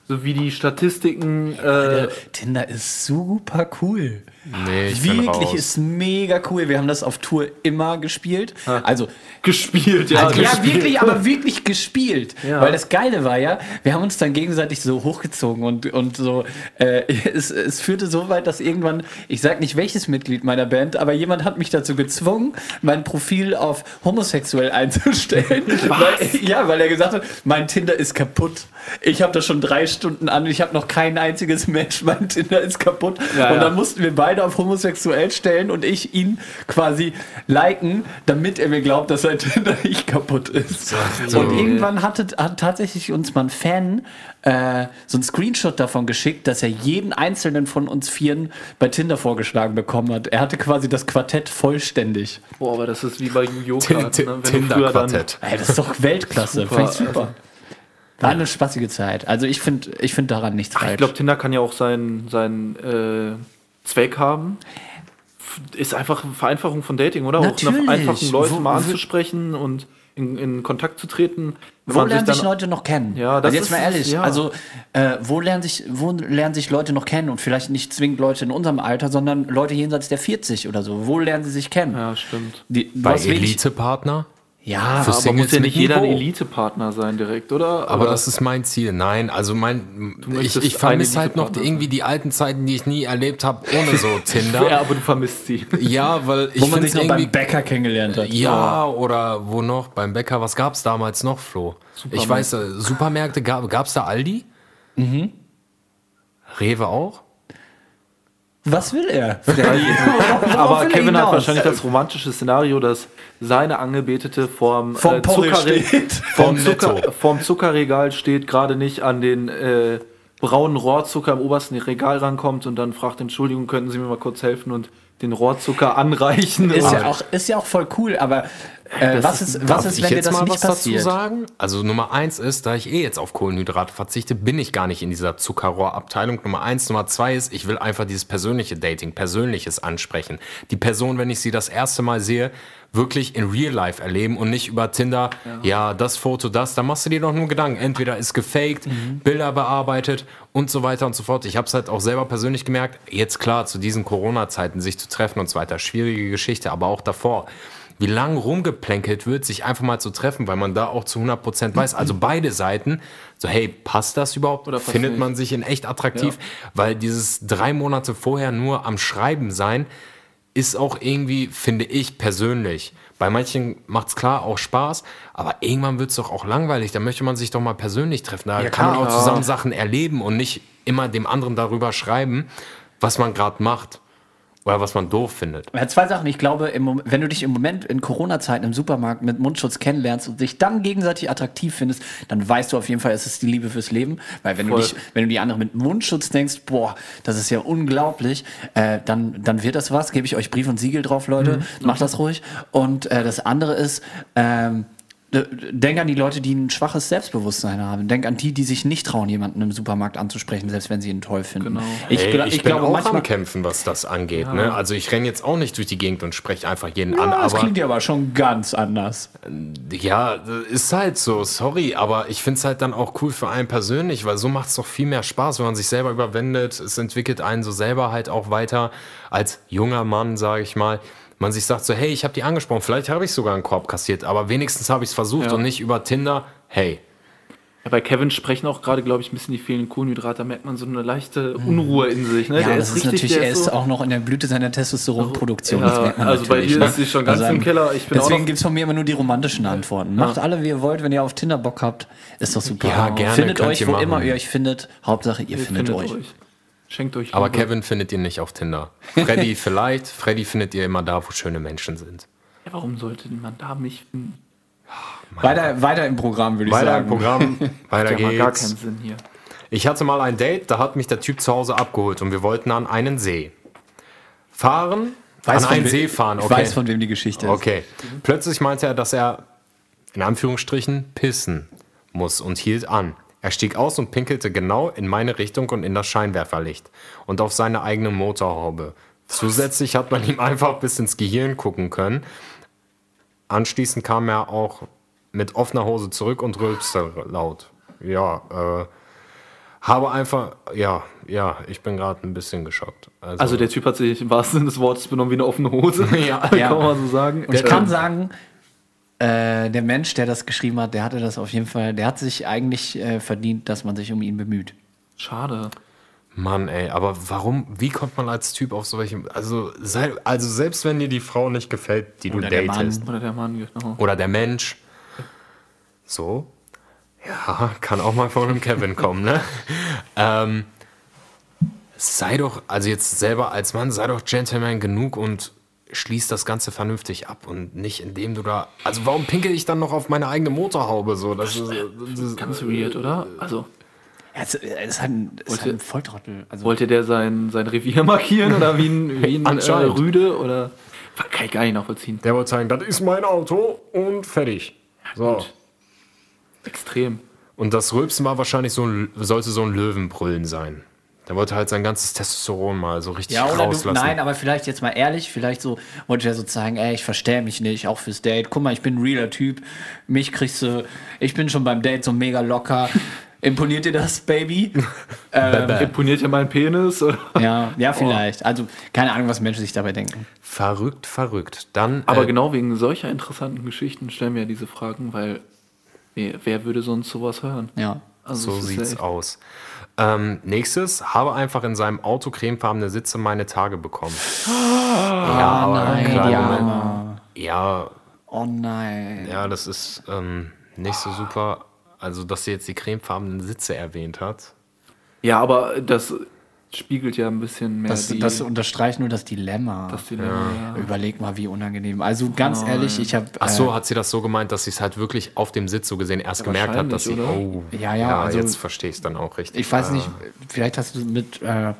so wie die Statistiken. Äh, Tinder ist super cool. Nee, ich Wirklich ist mega cool. Wir haben das auf Tour immer gespielt. Also, gespielt, ja. also ja, gespielt. wirklich, aber wirklich gespielt. Ja. Weil das Geile war ja, wir haben uns dann gegenseitig so hochgezogen und, und so. Äh, es, es führte so weit, dass irgendwann, ich sag nicht welches Mitglied meiner Band, aber jemand hat mich dazu gezwungen, mein Profil auf homosexuell einzustellen. Weil, ja, weil er gesagt hat, mein Tinder ist kaputt. Ich habe das schon drei Stunden an ich habe noch kein einziges Match. Mein Tinder ist kaputt. Ja, und ja. dann mussten wir beide auf homosexuell stellen und ich ihn quasi liken, damit er mir glaubt, dass sein Tinder nicht kaputt ist. so. Und irgendwann hatte, hat tatsächlich uns mal ein Fan äh, so einen Screenshot davon geschickt, dass er jeden einzelnen von uns Vieren bei Tinder vorgeschlagen bekommen hat. Er hatte quasi das Quartett vollständig. Boah, aber das ist wie bei Yu-Gi-Oh! Ne? Tinder-Quartett. Ey, das ist doch Weltklasse. Super, Fand ich super. also- War eine spaßige Zeit. Also ich finde ich find daran nichts Ach, ich falsch. glaube, Tinder kann ja auch seinen, seinen äh, Zweck haben. Ist einfach eine Vereinfachung von Dating, oder? Auch Natürlich. nach einfachen Leuten mal anzusprechen und in, in Kontakt zu treten. Wo lernen sich dann- Leute noch kennen? Ja, das also jetzt ist mal ehrlich, ja. also äh, wo, lernen sich, wo lernen sich Leute noch kennen? Und vielleicht nicht zwingend Leute in unserem Alter, sondern Leute jenseits der 40 oder so. Wo lernen sie sich kennen? Ja, stimmt. Die, Bei Elite-Partner? Ja, Für aber Singles muss ja nicht jeder ein. Elite-Partner sein direkt, oder? Aber das ist mein Ziel. Nein, also mein, ich, ich vermisse halt noch irgendwie die alten Zeiten, die ich nie erlebt habe, ohne so ja, Tinder. aber du vermisst sie. Ja, weil ich wo man finde sich noch beim Bäcker kennengelernt hat. Ja, oder wo noch? Beim Bäcker. Was gab's damals noch, Flo? Ich weiß, äh, Supermärkte, gab, gab's da Aldi? Mhm. Rewe auch? Was will er? Aber will er Kevin hat wahrscheinlich das romantische Szenario, dass seine Angebetete vorm, Vom Porridge steht. vorm, Zucker, vorm Zuckerregal steht, gerade nicht an den äh, braunen Rohrzucker im obersten Regal rankommt und dann fragt, Entschuldigung, könnten Sie mir mal kurz helfen und den Rohrzucker anreichen? Ist ja, auch, ist ja auch voll cool, aber äh, was ist, was Darf ist, ich wenn dir jetzt das mal nicht was dazu passiert? sagen? Also Nummer eins ist, da ich eh jetzt auf Kohlenhydrate verzichte, bin ich gar nicht in dieser Zuckerrohrabteilung. Nummer eins. Nummer zwei ist, ich will einfach dieses persönliche Dating, persönliches ansprechen. Die Person, wenn ich sie das erste Mal sehe, wirklich in Real Life erleben und nicht über Tinder, ja, das Foto, das, da machst du dir doch nur Gedanken. Entweder ist gefaked, Bilder bearbeitet und so weiter und so fort. Ich habe es halt auch selber persönlich gemerkt, jetzt klar, zu diesen Corona-Zeiten sich zu treffen und so weiter, schwierige Geschichte, aber auch davor wie lang rumgeplänkelt wird, sich einfach mal zu treffen, weil man da auch zu 100% weiß, also beide Seiten, so hey, passt das überhaupt? Oder Findet nicht? man sich in echt attraktiv? Weil dieses drei Monate vorher nur am Schreiben sein, ist auch irgendwie, finde ich persönlich, bei manchen macht es klar auch Spaß, aber irgendwann wird es doch auch langweilig. Da möchte man sich doch mal persönlich treffen. Da kann man auch zusammen Sachen erleben und nicht immer dem anderen darüber schreiben, was man gerade macht oder was man doof findet. Ja, zwei Sachen. Ich glaube, im wenn du dich im Moment in Corona-Zeiten im Supermarkt mit Mundschutz kennenlernst und dich dann gegenseitig attraktiv findest, dann weißt du auf jeden Fall, es ist die Liebe fürs Leben. Weil wenn du Voll. dich, wenn du die andere mit Mundschutz denkst, boah, das ist ja unglaublich, äh, dann, dann wird das was. Gebe ich euch Brief und Siegel drauf, Leute. Macht das ruhig. Und äh, das andere ist, ähm, Denk an die Leute, die ein schwaches Selbstbewusstsein haben. Denk an die, die sich nicht trauen, jemanden im Supermarkt anzusprechen, selbst wenn sie ihn toll finden. Genau. Ich, Ey, gla- ich, ich bin glaube auch manchmal. am Kämpfen, was das angeht. Ne? Also ich renne jetzt auch nicht durch die Gegend und spreche einfach jeden an. Ja, das Aber klingt ja aber schon ganz anders. ja, ist halt so, sorry. Aber ich finde es halt dann auch cool für einen persönlich, weil so macht es doch viel mehr Spaß, wenn man sich selber überwendet. Es entwickelt einen so selber halt auch weiter als junger Mann, sage ich mal. Man sich sagt so, hey, ich habe die angesprochen, vielleicht habe ich sogar einen Korb kassiert, aber wenigstens habe ich es versucht Ja. und nicht über Tinder, hey, Ja, bei Kevin sprechen auch gerade, glaube ich, ein bisschen die fehlenden Kohlenhydrate. Da merkt man so eine leichte Unruhe in sich. Ne? Ja, Der das ist natürlich, der er ist so- auch noch in der Blüte seiner Testosteronproduktion. Ja, das merkt man also bei natürlich, dir ne? ist sie schon ganz Also, im Keller. Ich bin auch deswegen gibt es von mir immer nur die romantischen Antworten. Macht alle, wie ihr wollt, wenn ihr auf Tinder Bock habt. Ist doch super. Ja, gerne, Findet euch, wo machen. immer ihr euch findet. Hauptsache, ihr, Ihr findet, euch. Schenkt euch aber Liebe. Kevin findet ihr nicht auf Tinder. Freddy vielleicht, Freddy findet ihr immer da, wo schöne Menschen sind. Ja, warum sollte man da mich finden? Weiter, weiter im Programm, würde ich Weiter sagen. im Programm, weiter Ja, mal gar geht's. keinen Sinn hier. Ich hatte mal ein Date, da hat mich der Typ zu Hause abgeholt und wir wollten an einen See. Fahren, Weiß an einen See fahren, Ich okay. weiß, von wem die Geschichte ist. okay. Plötzlich meinte er, dass er, in Anführungsstrichen, pissen muss und hielt an. Er stieg aus und pinkelte genau in meine Richtung und in das Scheinwerferlicht und auf seine eigene Motorhaube. Zusätzlich hat man ihm einfach bis ins Gehirn gucken können. Anschließend kam er auch mit offener Hose zurück und rülpste laut. Ja, äh, habe einfach, ja, ja, ich bin gerade ein bisschen geschockt. Also der Typ hat sich im wahrsten Sinne des Wortes benommen wie eine offene Hose. Ja. Ja. Kann man so sagen. Und ich kann sagen, äh, der Mensch, der das geschrieben hat, der hatte das auf jeden Fall, der hat sich eigentlich äh, verdient, dass man sich um ihn bemüht. Schade. Mann, ey, aber warum, wie kommt man als Typ auf solche, also, sei, also selbst wenn dir die Frau nicht gefällt, die du Oder der datest, Oder der Mann, genau. oder der Mensch, so, ja, kann auch mal von einem Kevin kommen, ne? ähm, sei doch, also jetzt selber als Mann, sei doch Gentleman genug und schließ das Ganze vernünftig ab und nicht indem du da, also warum pinkel ich dann noch auf meine eigene Motorhaube so? Das ist, das ist Ganz weird, oder? Also, Er ist, er ist halt ein, ist halt ein Volltrottel. Also, wollte der sein, sein Revier markieren oder wie ein, wie ein äh. Rüde? Oder kann ich gar nicht nachvollziehen. Der wollte sagen, das ist mein Auto und fertig. So. Extrem. Und das Rülpsen war wahrscheinlich so ein, sollte so ein Löwenbrüllen sein. Der wollte halt sein ganzes Testosteron mal so richtig ja, oder du, rauslassen. nein, aber vielleicht jetzt mal ehrlich, vielleicht so wollte er so zeigen, ey, ich verstehe mich nicht, auch fürs Date. Guck mal, ich bin ein realer Typ. Mich kriegst du, ich bin schon beim Date so mega locker. Imponiert dir das, Baby? ähm, Imponiert ja mein Penis? Ja, ja, vielleicht. Also, keine Ahnung, was Menschen sich dabei denken. Verrückt, verrückt. Dann, Aber äh, genau wegen solcher interessanten Geschichten stellen wir ja diese Fragen, weil wer, wer würde sonst sowas hören? Ja. Also so sieht's echt- aus. Ähm, nächstes, habe einfach in seinem Auto cremefarbene Sitze meine Tage bekommen. ja, aber nein, klar. Arme. ja, Oh nein. ja, das ist ähm, nicht so super. Also, dass sie jetzt die cremefarbenen Sitze erwähnt hat. Ja, aber das, spiegelt ja ein bisschen mehr Das, die, das unterstreicht nur das Dilemma. das Dilemma. Ja. Überleg mal, wie unangenehm. Also ganz ehrlich, ich habe. Ach so, hat sie das so gemeint, dass sie es halt wirklich auf dem Sitz so gesehen erst gemerkt hat, dass sie, wahrscheinlich, oh, Ja, ja, also- jetzt verstehe ich es dann auch richtig. Ich weiß Ah. nicht, vielleicht hast du mit, äh,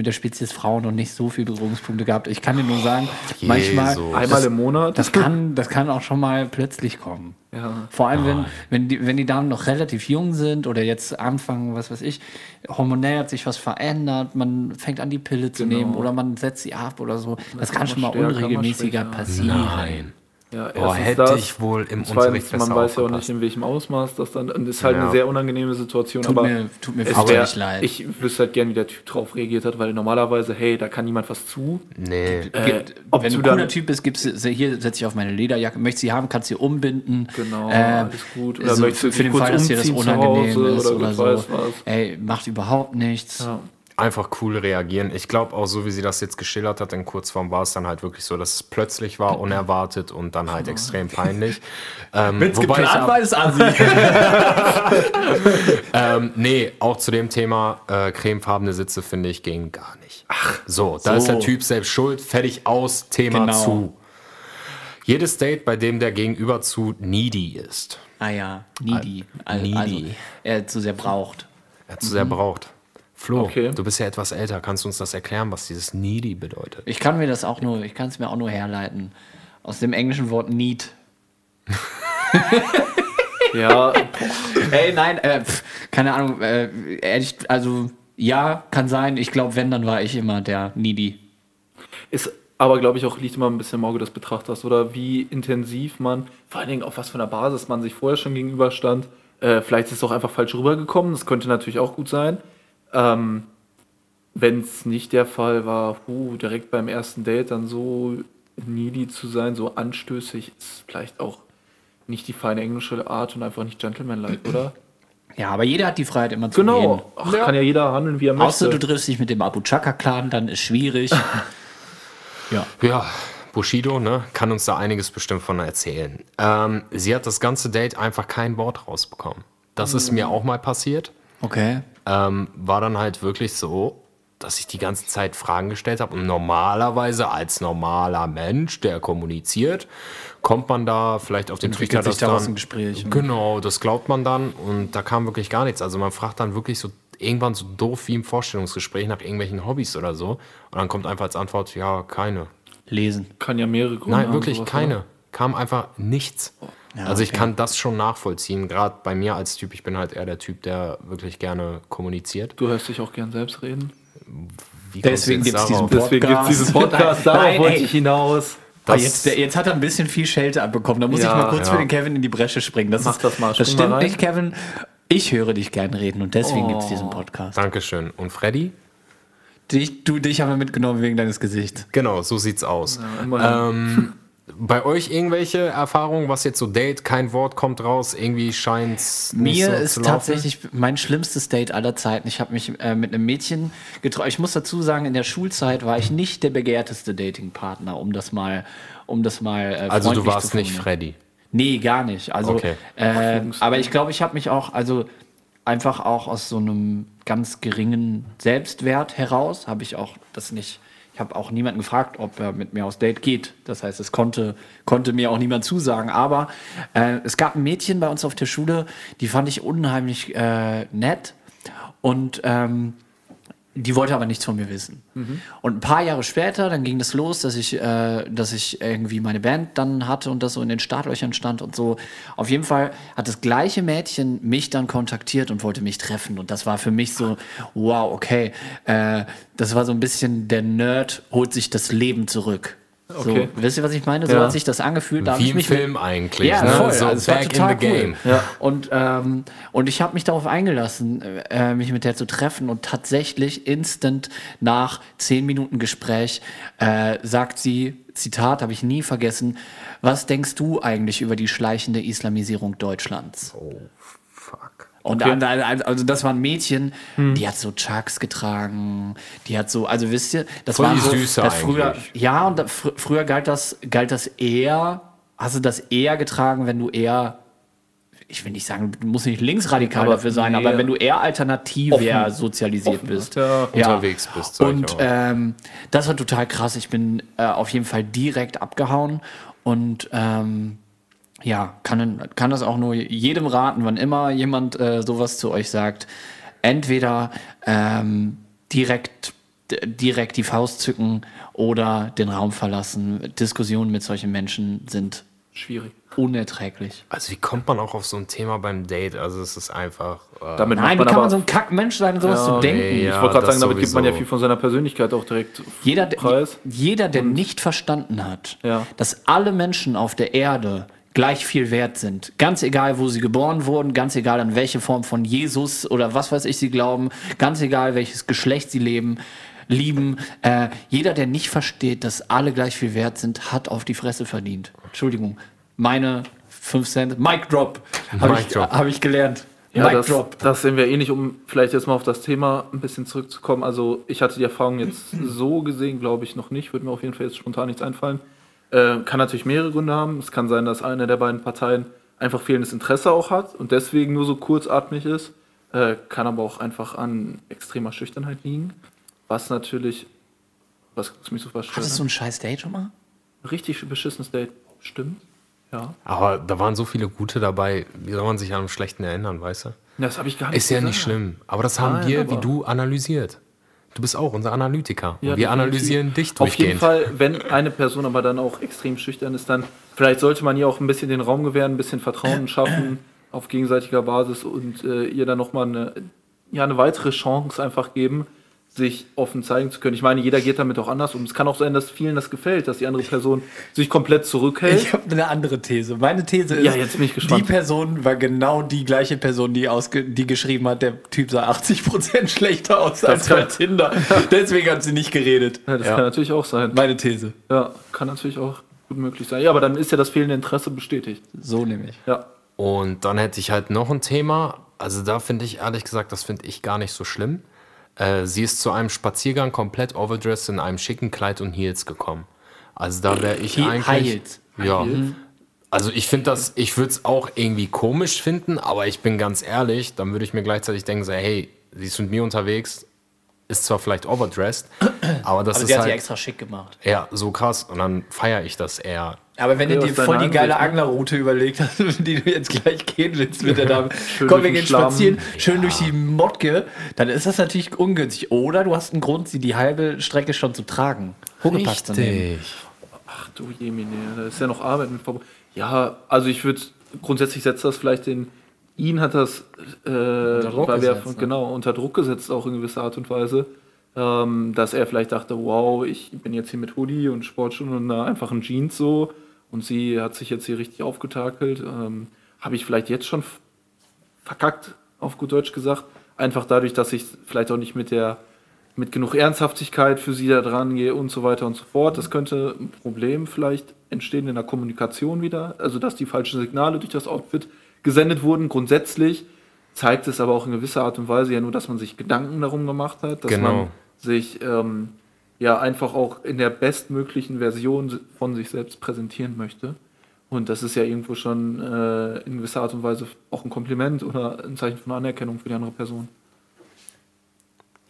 mit der Spezies Frau noch nicht so viele Berührungspunkte gehabt. Ich kann dir nur sagen, manchmal. Jesus. Einmal das, im Monat. Das kann, das kann auch schon mal plötzlich kommen. Ja. Vor allem, wenn, wenn, die, wenn die Damen noch relativ jung sind oder jetzt anfangen, was weiß ich, hormonell hat sich was verändert, man fängt an, die Pille zu Genau. nehmen oder man setzt sie ab oder so. Das, kann kann schon mal stärker, unregelmäßiger passieren. Nein. Ja, Boah, hätte das. ich wohl im Zweitens, Unterricht man weiß ja auch nicht, in welchem Ausmaß das dann. Und ist halt Ja. eine sehr unangenehme Situation. Tut aber mir- tut mir wär- leid. Ich wüsste halt gern, wie der Typ drauf reagiert hat, weil normalerweise, hey, da kann niemand was zu. Nee. Äh, ob Wenn du ein cooler Typ bist, gibst du, hier setze ich auf meine Lederjacke, möchtest du sie haben, kannst du sie umbinden. Genau, Äh, alles gut. Oder also möchtest du für, den kurz Fall, dass dir das unangenehm ist oder oder, so. Ey, macht überhaupt nichts. Ja. Einfach cool reagieren. Ich glaube auch, so wie sie das jetzt geschildert hat, in Kurzform war es dann halt wirklich so, dass es plötzlich war, unerwartet und dann halt extrem peinlich. Ähm, wobei ich ab- war es Asi. ähm, nee, auch zu dem Thema äh, cremefarbene Sitze finde ich ging gar nicht. Ach, so, da so. ist der Typ selbst schuld, fertig aus, Thema Genau. zu. Jedes Date, bei dem der Gegenüber zu needy ist, ah ja, needy. Also, Needy. also er zu sehr braucht. er zu sehr braucht. Flo, Okay. du bist ja etwas älter, kannst du uns das erklären, was dieses needy bedeutet? Ich kann mir das auch nur, ich kann es mir auch nur herleiten. Aus dem englischen Wort need. ja, Ey, nein, äh, pf, keine Ahnung, äh, ehrlich, also ja, kann sein. Ich glaube, wenn, dann war ich immer der needy. ist aber, glaube ich, auch liegt immer ein bisschen im Auge des Betrachters oder wie intensiv man, vor allen Dingen auf was von der Basis man sich vorher schon gegenüberstand. Äh, vielleicht ist es auch einfach falsch rübergekommen, das könnte natürlich auch gut sein. Ähm, Wenn es nicht der Fall war, huh, direkt beim ersten Date dann so needy zu sein, so anstößig, ist vielleicht auch nicht die feine englische Art und einfach nicht gentlemanlike, oder? Ja, aber jeder hat die Freiheit immer zu gehen. Genau, Ach, kann ja jeder handeln, wie er möchte. Außer du triffst dich mit dem Abu Chaka-Clan, dann ist schwierig. ja. Ja, Bushido, ne, kann uns da einiges bestimmt von erzählen. Ähm, sie hat das ganze Date einfach kein Wort rausbekommen. Das ist mir auch mal passiert. Okay. Ähm, war dann halt wirklich so, dass ich die ganze Zeit Fragen gestellt habe. Und normalerweise als normaler Mensch, der kommuniziert, kommt man da vielleicht auf den Trichter, dass daraus dann- ein Gespräch. Genau, das glaubt man dann und da kam wirklich gar nichts. Also man fragt dann wirklich so irgendwann so doof wie im Vorstellungsgespräch nach irgendwelchen Hobbys oder so. Und dann kommt einfach als Antwort, ja, keine. Lesen. Kann ja mehrere Gründe Nein, haben, wirklich sowas, keine. oder? Kam einfach nichts. Ja, also ich okay. kann das schon nachvollziehen. Gerade bei mir als Typ, ich bin halt eher der Typ, der wirklich gerne kommuniziert. Du hörst dich auch gern selbst reden. Wie Deswegen diesen gibt es Podcast. diesen Podcast, darauf Nein, wollte ich hinaus. Ah, jetzt, der, jetzt hat er ein bisschen viel Schelte abbekommen. Da muss Ja, ich mal kurz ja. für den Kevin in die Bresche springen. Das Mach ist, das mal, Das stimmt mal nicht, Kevin. Ich höre dich gern reden und deswegen gibt's diesen Podcast. Dankeschön. Und Freddy? Dich, du, dich haben wir mitgenommen wegen deines Gesichts. Genau, so sieht's aus. immerhin. ähm, bei euch irgendwelche Erfahrungen, was jetzt so Date, kein Wort kommt raus, irgendwie scheint's nicht Mir so ist zu laufen? tatsächlich mein schlimmstes Date aller Zeiten. Ich habe mich äh, mit einem Mädchen getroffen. Ich muss dazu sagen, in der Schulzeit war ich nicht der begehrteste Datingpartner, um das mal, um das mal. Äh, Also du warst nicht. Freddy. Nee, gar nicht. Also, Okay. äh, aber ich glaube, ich habe mich auch, also einfach auch aus so einem ganz geringen Selbstwert heraus, habe ich auch das nicht. Ich habe auch niemanden gefragt, ob er mit mir aufs Date geht. Das heißt, es konnte, konnte mir auch niemand zusagen. Aber äh, es gab ein Mädchen bei uns auf der Schule, die fand ich unheimlich äh, nett. Und ähm, die wollte aber nichts von mir wissen. Und ein paar Jahre später, dann ging das los, dass ich, äh, dass ich irgendwie meine Band dann hatte und das so in den Startlöchern stand und so. Auf jeden Fall hat das gleiche Mädchen mich dann kontaktiert und wollte mich treffen. Und das war für mich so, wow, okay. Äh, das war so ein bisschen, der Nerd holt sich das Leben zurück. Okay. So, wisst ihr, was ich meine? So Ja. hat sich das angefühlt. Da Wie ich im mich Film mit, eigentlich. ja, ne? voll. So also back in the cool. game. Ja. Und, ähm, und ich habe mich darauf eingelassen, äh, mich mit der zu treffen. Und tatsächlich instant nach zehn Minuten Gespräch äh, sagt sie, Zitat, habe ich nie vergessen, was denkst du eigentlich über die schleichende Islamisierung Deutschlands? Oh. Und Okay. an- also das war ein Mädchen, Hm. die hat so Chucks getragen, die hat so, also wisst ihr, das Voll war so, Süße das früher, eigentlich. ja und da, fr früher galt das, galt das eher, hast du das eher getragen, wenn du eher ich will nicht sagen, du musst nicht linksradikal Aber dafür sein, nee. aber wenn du eher alternativär sozialisiert bist. Ja. Unterwegs bist, Und ähm, das war total krass. Ich bin äh, auf jeden Fall direkt abgehauen und ähm, ja, kann, kann das auch nur jedem raten, wann immer jemand äh, sowas zu euch sagt. Entweder ähm, direkt, direkt die Faust zücken oder den Raum verlassen. Diskussionen mit solchen Menschen sind Schwierig. unerträglich. Also wie kommt man auch auf so ein Thema beim Date? Also es ist einfach. Äh, Damit Nein, wie kann aber, man so ein Kackmensch sein, sowas Ja, zu denken? nee, ja. ich wollte gerade sagen, damit gibt man ja sowieso. viel von seiner Persönlichkeit auch direkt Jeder, der- Preis. jeder, der nicht verstanden hat, Ja. dass alle Menschen auf der Erde gleich viel wert sind, ganz egal, wo sie geboren wurden, ganz egal, an welche Form von Jesus oder was weiß ich sie glauben, ganz egal, welches Geschlecht sie leben, lieben, äh, jeder, der nicht versteht, dass alle gleich viel wert sind, hat auf die Fresse verdient. Entschuldigung, meine 5 Cent, Mic Drop, habe Mic ich, Drop. hab ich gelernt. Ja, Mic das, Drop. das sehen wir eh nicht, um vielleicht jetzt mal auf das Thema ein bisschen zurückzukommen. Also ich hatte die Erfahrung jetzt so gesehen, glaube ich, noch nicht. Würde mir auf jeden Fall jetzt spontan nichts einfallen. Äh, kann natürlich mehrere Gründe haben. Es kann sein, dass eine der beiden Parteien einfach fehlendes Interesse auch hat und deswegen nur so kurzatmig ist. Äh, kann aber auch einfach an extremer Schüchternheit liegen. Was natürlich, was guckst du mich so Hattest du verstehen? ein scheiß Date schon mal? Richtig beschissenes Date. Stimmt. Ja. aber da waren so viele gute dabei. Wie soll man sich an einem schlechten erinnern, weißt du? Das habe ich gar nicht Ist ja gesagt. nicht schlimm. Aber das haben Nein, wir, aber- wie du, analysiert. Du bist auch unser Analytiker. Ja, wir analysieren dich Auf jeden durchgehend. Fall, wenn eine Person aber dann auch extrem schüchtern ist, dann vielleicht sollte man ihr auch ein bisschen den Raum gewähren, ein bisschen Vertrauen schaffen auf gegenseitiger Basis und äh, ihr dann nochmal eine, ja, eine weitere Chance einfach geben, sich offen zeigen zu können. Ich meine, jeder geht damit auch anders um. Es kann auch sein, dass vielen das gefällt, dass die andere Person sich komplett zurückhält. Ich habe eine andere These. Meine These ist, Ja, jetzt bin ich gespannt. die Person war genau die gleiche Person, die, ausge die geschrieben hat, der Typ sah 80% schlechter aus als bei Tinder. Deswegen hat sie nicht geredet. Ja, das kann natürlich auch sein. Meine These. Ja, kann natürlich auch gut möglich sein. Ja, aber dann ist ja das fehlende Interesse bestätigt. So nämlich. Ja. Und dann hätte ich halt noch ein Thema. Also da finde ich ehrlich gesagt, das finde ich gar nicht so schlimm. Äh, sie ist zu einem Spaziergang komplett overdressed in einem schicken Kleid und Heels gekommen. Also da wäre ich He- eigentlich. Heels. Ja. Also ich finde das, ich würde es auch irgendwie komisch finden, aber ich bin ganz ehrlich, dann würde ich mir gleichzeitig denken, so, hey, sie ist mit mir unterwegs, ist zwar vielleicht overdressed, aber das Aber ist sie hat halt sie extra schick gemacht. ja so krass und dann feiere ich das eher. Aber wenn du Ja, dir voll die geile ne? Anglerroute überlegt hast, die du jetzt gleich gehen willst mit der Dame, komm, wir gehen Schlamm. spazieren, schön durch die Motke, dann ist das natürlich ungünstig. Oder du hast einen Grund, sie die halbe Strecke schon zu tragen. Huckepack zu nehmen. Ach du Jemine, da ist ja noch Arbeit mit verbunden. Ja, also ich würde, grundsätzlich setzt das vielleicht den, ihn hat das, äh, Druck weil wir, ne? genau, unter Druck gesetzt, auch in gewisser Art und Weise, ähm, dass er vielleicht dachte, wow, ich bin jetzt hier mit Hoodie und Sportschuhen und einer einfachen Jeans so und sie hat sich jetzt hier richtig aufgetakelt. Ähm, Habe ich vielleicht jetzt schon verkackt, auf gut Deutsch gesagt. Einfach dadurch, dass ich vielleicht auch nicht mit der mit genug Ernsthaftigkeit für sie da dran gehe und so weiter und so fort. Das könnte ein Problem vielleicht entstehen in der Kommunikation wieder. Also, dass die falschen Signale durch das Outfit gesendet wurden. Grundsätzlich zeigt es aber auch in gewisser Art und Weise ja nur, dass man sich Gedanken darum gemacht hat, dass Genau. man sich ähm, ja einfach auch in der bestmöglichen Version von sich selbst präsentieren möchte. Und das ist ja irgendwo schon äh, in gewisser Art und Weise auch ein Kompliment oder ein Zeichen von Anerkennung für die andere Person.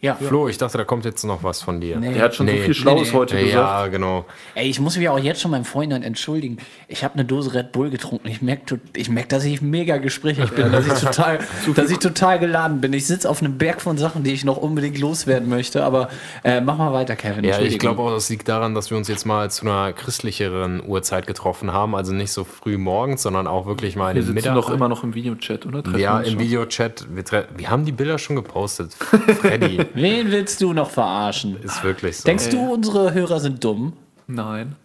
Ja. Flo, ich dachte, da kommt jetzt noch was von dir. Nee. Er hat schon Nee. so viel Schlaues Nee, nee. heute gesagt. Ja, genau. Ey, ich muss mich auch jetzt schon meinem Freundin entschuldigen. Ich habe eine Dose Red Bull getrunken. Ich merke, ich merk, dass ich mega gesprächig bin, dass ich total, dass ich total geladen bin. Ich sitze auf einem Berg von Sachen, die ich noch unbedingt loswerden möchte. Aber äh, mach mal weiter, Kevin. Ja, ich glaube auch, das liegt daran, dass wir uns jetzt mal zu einer christlicheren Uhrzeit getroffen haben. Also nicht so früh morgens, sondern auch wirklich mal in Wir den Mittag. doch immer noch im Videochat, oder? Treffen wir ja, im schon? Videochat. Wir, wir haben die Bilder schon gepostet. Freddy, Wen willst du noch verarschen? ist wirklich so. Denkst du, unsere Hörer sind dumm? Nein.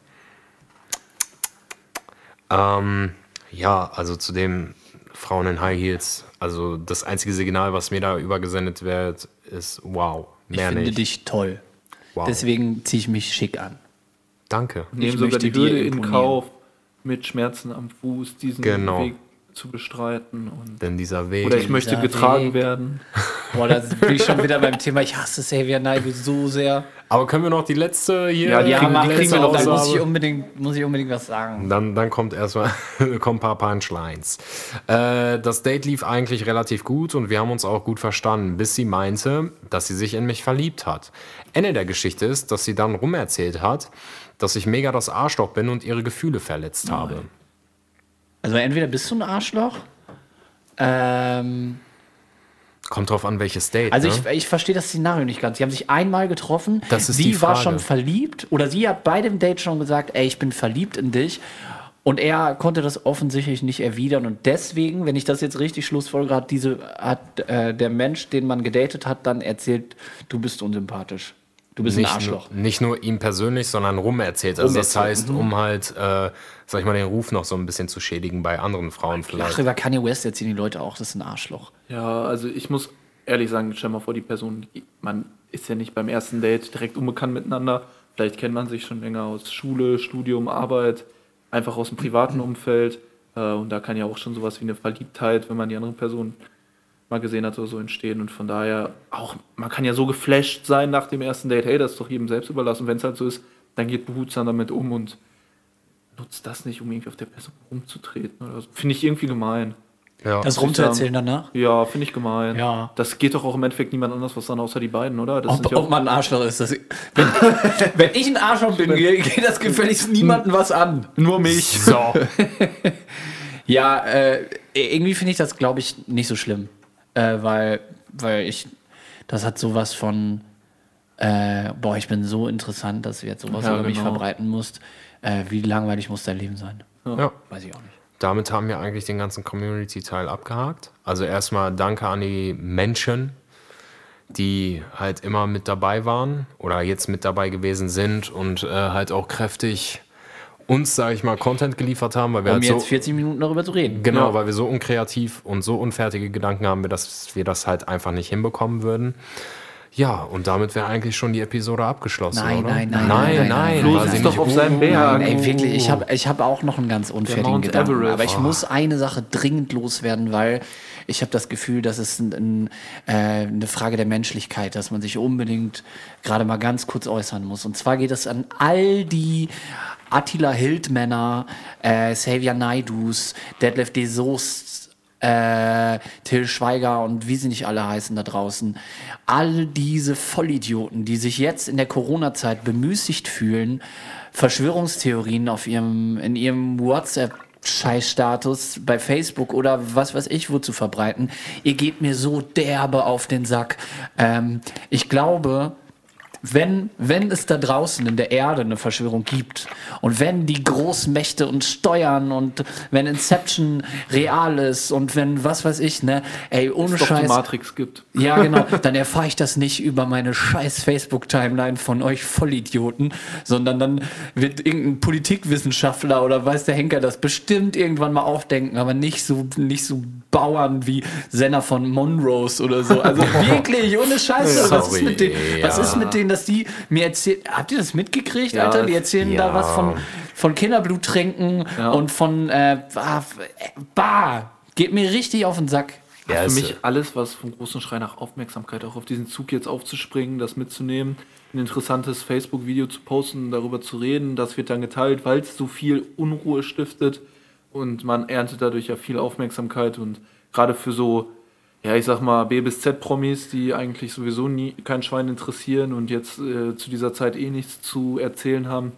Ähm, ja, also zu dem Frauen in High Heels. Also das einzige Signal, was mir da übergesendet wird, ist wow. Ich Mehr finde nicht. dich toll. wow. Deswegen ziehe ich mich schick an. Danke. Nehmen Ich sogar die Hürde in. Kauf, mit Schmerzen am Fuß diesen Genau. Weg zu bestreiten. Und Denn dieser Weg. oder ich möchte getragen Weg. werden. Boah, da bin ich schon wieder beim Thema. Ich hasse Xavier Naidoo so sehr. Aber können wir noch die letzte hier? Ja, die Ja, kriegen- mach, die kriegen wir noch. Dann muss ich unbedingt, muss ich unbedingt was sagen. Dann, dann kommt erstmal kommen ein paar Punchlines. Äh, das Date lief eigentlich relativ gut und wir haben uns auch gut verstanden, bis sie meinte, dass sie sich in mich verliebt hat. Ende der Geschichte ist, dass sie dann rumerzählt hat, dass ich mega das Arschloch bin und ihre Gefühle verletzt habe. Also entweder bist du ein Arschloch. Ähm, Kommt drauf an, welches Date. also ne? ich, ich verstehe das Szenario nicht ganz. Sie haben sich einmal getroffen. Das ist sie die war Frage. schon verliebt oder sie hat bei dem Date schon gesagt, ey, ich bin verliebt in dich. Und er konnte das offensichtlich nicht erwidern. Und deswegen, wenn ich das jetzt richtig schlussfolgere, hat, diese, hat äh, der Mensch, den man gedatet hat, dann erzählt, du bist unsympathisch. Du bist ein nicht, Arschloch. nur, nicht nur ihm persönlich, sondern rumerzählt. Also das heißt, um halt, äh, sag ich mal, den Ruf noch so ein bisschen zu schädigen bei anderen Frauen Ach, vielleicht. über Kanye West erzählen die Leute auch, das ist ein Arschloch. Ja, also ich muss ehrlich sagen, stell mal vor, die Person, man ist ja nicht beim ersten Date direkt unbekannt miteinander. Vielleicht kennt man sich schon länger aus Schule, Studium, Arbeit, einfach aus dem privaten Umfeld. Äh, Und da kann ja auch schon sowas wie eine Verliebtheit, wenn man die andere Person mal gesehen hat oder so entstehen. Und von daher auch, man kann ja so geflasht sein nach dem ersten Date, hey, das ist doch jedem selbst überlassen. Wenn es halt so ist, dann geht behutsam damit um und nutzt das nicht, um irgendwie auf der Person rumzutreten oder so. Finde ich irgendwie gemein. Ja. Das rumzuerzählen danach? Ja, finde ich gemein. Ja. Das geht doch auch im Endeffekt niemand anders was an, außer die beiden, oder? Das Ob, sind ja ob auch, man ein Arschloch ist. Das, wenn, wenn ich ein Arschloch bin, geht geht das gefälligst niemandem was an. nur mich. So. Ja, äh, irgendwie finde ich das, glaube ich, nicht so schlimm. Äh, weil, weil ich, das hat sowas von, äh, boah, ich bin so interessant, dass du jetzt sowas Ja, über mich genau. verbreiten musst. Äh, wie langweilig muss dein Leben sein? ja. Weiß ich auch nicht. Damit haben wir eigentlich den ganzen Community-Teil abgehakt. Also erstmal danke an die Menschen, die halt immer mit dabei waren oder jetzt mit dabei gewesen sind und äh, halt auch kräftig uns, sage ich mal, Content geliefert haben, weil wir Um halt jetzt so 40 Minuten darüber zu reden. Genau, Ja. weil wir so unkreativ und so unfertige Gedanken haben, dass wir das halt einfach nicht hinbekommen würden. Ja, und damit wäre eigentlich schon die Episode abgeschlossen, Nein, oder? nein, nein, nein, nein, nein, nein, sitzt sie doch auf seinem oben? Berg. Ey, wirklich, ich habe ich hab auch noch einen ganz unfertigen Gedanken. Everest. Aber ich muss eine Sache dringend loswerden, weil ich habe das Gefühl, das ist ein, ein, äh, eine Frage der Menschlichkeit, dass man sich unbedingt gerade mal ganz kurz äußern muss. Und zwar geht es an all die Attila Hildmänner, äh, Xavier Naidus, Detlef de Soest, äh, Till Schweiger und wie sie nicht alle heißen da draußen. All diese Vollidioten, die sich jetzt in der Corona-Zeit bemüßigt fühlen, Verschwörungstheorien auf ihrem, in ihrem WhatsApp Scheißstatus bei Facebook oder was weiß ich wo zu verbreiten. Ihr geht mir so derbe auf den Sack. Ähm, ich glaube, wenn, wenn es da draußen in der Erde eine Verschwörung gibt und wenn die Großmächte uns steuern und wenn Inception real ist und wenn was weiß ich, ne, ey, ohne doch die Scheiß. Matrix gibt. Ja, genau. Dann erfahre ich das nicht über meine scheiß Facebook-Timeline von euch Vollidioten, sondern dann wird irgendein Politikwissenschaftler oder weiß der Henker das bestimmt irgendwann mal aufdenken, aber nicht so, nicht so Bauern wie Senna von Monrose oder so. Also wirklich, ohne Scheiße. Was ist mit denen, was ja. ist mit denen, dass die mir erzählen, habt ihr das mitgekriegt, Ja, Alter? Die erzählen ja. da was von, von Kinderblut trinken Ja. und von, äh, ah, bah, geht mir richtig auf den Sack. Ja, Für mich alles, was vom großen Schrei nach Aufmerksamkeit, auch auf diesen Zug jetzt aufzuspringen, das mitzunehmen, ein interessantes Facebook-Video zu posten, darüber zu reden, das wird dann geteilt, weil es so viel Unruhe stiftet und man erntet dadurch ja viel Aufmerksamkeit und gerade für so, ja, ich sag mal, B bis Z-Promis, die eigentlich sowieso nie kein Schwein interessieren und jetzt äh, zu dieser Zeit eh nichts zu erzählen haben,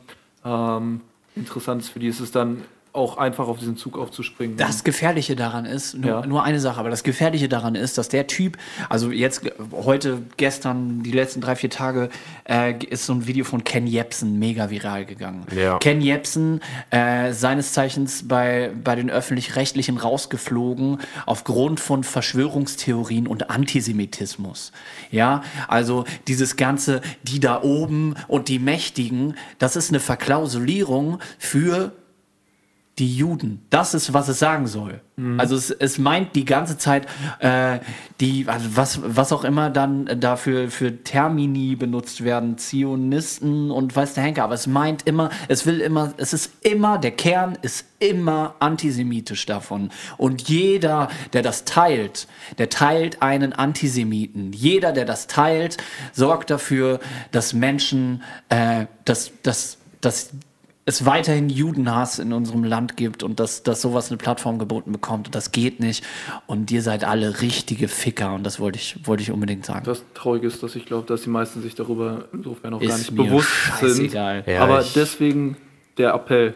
ähm, interessant ist für die ist es dann auch einfach auf diesen Zug aufzuspringen. Das Gefährliche daran ist, nur, Ja. nur eine Sache, aber das Gefährliche daran ist, dass der Typ, also jetzt heute, gestern, die letzten drei, vier Tage, äh, ist so ein Video von Ken Jebsen mega viral gegangen. Ja. Ken Jebsen, äh, seines Zeichens bei, bei den Öffentlich-Rechtlichen rausgeflogen, aufgrund von Verschwörungstheorien und Antisemitismus. Ja, also dieses Ganze, die da oben und die Mächtigen, das ist eine Verklausulierung für die Juden. Das ist, was es sagen soll. Mhm. Also es, es meint die ganze Zeit, äh, die, also was, was auch immer dann dafür für Termini benutzt werden, Zionisten und weiß der Henker, aber es meint immer, es will immer, es ist immer, der Kern ist immer antisemitisch davon. Und jeder, der das teilt, der teilt einen Antisemiten. Jeder, der das teilt, sorgt dafür, dass Menschen, äh, dass, dass, dass es weiterhin Judenhass in unserem Land gibt und dass, dass sowas eine Plattform geboten bekommt. Und das geht nicht. Und ihr seid alle richtige Ficker. Und das wollte ich, wollte ich unbedingt sagen. Das Traurige ist, dass ich glaube, dass die meisten sich darüber insofern auch gar Ist nicht mir bewusst sind. scheißegal. Ja, Aber deswegen der Appell.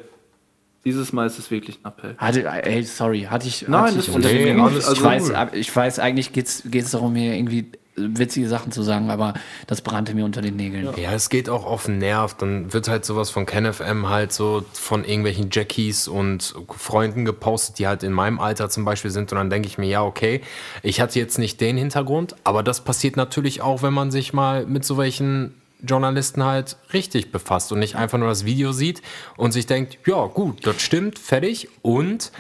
Dieses Mal ist es wirklich ein Appell. Hatte, ey, sorry, hatte ich. Nein, hatte das ich ist Nee, alles ich, Also, weiß, ich weiß, eigentlich geht es darum, hier irgendwie witzige Sachen zu sagen, aber das brannte mir unter den Nägeln. Ja, es geht auch auf den Nerv. Dann wird halt sowas von KenFM halt so von irgendwelchen Jackies und Freunden gepostet, die halt in meinem Alter zum Beispiel sind. Und dann denke ich mir, ja, okay, ich hatte jetzt nicht den Hintergrund, aber das passiert natürlich auch, wenn man sich mal mit so welchen Journalisten halt richtig befasst und nicht einfach nur das Video sieht und sich denkt, ja, gut, das stimmt, fertig. Und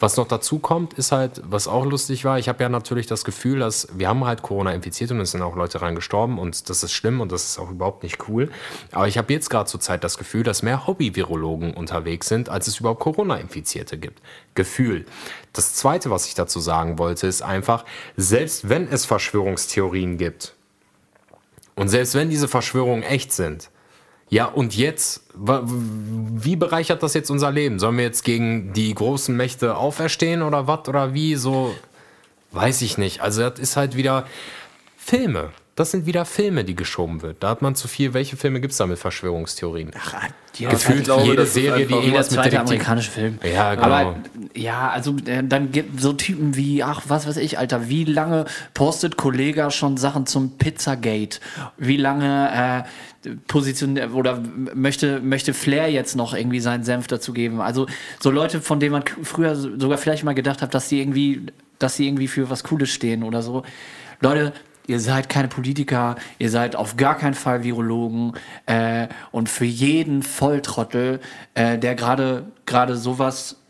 was noch dazu kommt, ist halt, was auch lustig war, ich habe ja natürlich das Gefühl, dass wir haben halt Corona infiziert und es sind auch Leute rein gestorben und das ist schlimm und das ist auch überhaupt nicht cool. Aber ich habe jetzt gerade zur Zeit das Gefühl, dass mehr Hobby-Virologen unterwegs sind, als es überhaupt Corona-Infizierte gibt. Gefühl. Das Zweite, was ich dazu sagen wollte, ist einfach, selbst wenn es Verschwörungstheorien gibt und selbst wenn diese Verschwörungen echt sind, ja, und jetzt, wie bereichert das jetzt unser Leben? Sollen wir jetzt gegen die großen Mächte auferstehen oder was oder wie? So, weiß ich nicht. Also, das ist halt wieder Filme. Das sind wieder Filme, die geschoben wird. Da hat man zu viel. Welche Filme gibt es da mit Verschwörungstheorien? Ja, Gefühlt glaube, jede Serie, die jeder irgendwas mit Detektiv... amerikanische Film. Ja, genau. Aber ja, also äh, dann gibt so Typen wie, ach, was weiß ich, Alter, wie lange postet Kollega schon Sachen zum Pizzagate? Wie lange äh, positioniert oder möchte, möchte Flair jetzt noch irgendwie seinen Senf dazu geben? Also so Leute, von denen man früher so- sogar vielleicht mal gedacht hat, dass sie irgendwie, dass sie irgendwie für was Cooles stehen oder so. Leute, Ihr seid keine Politiker, ihr seid auf gar keinen Fall Virologen äh, und für jeden Volltrottel, äh, der gerade gerade sowas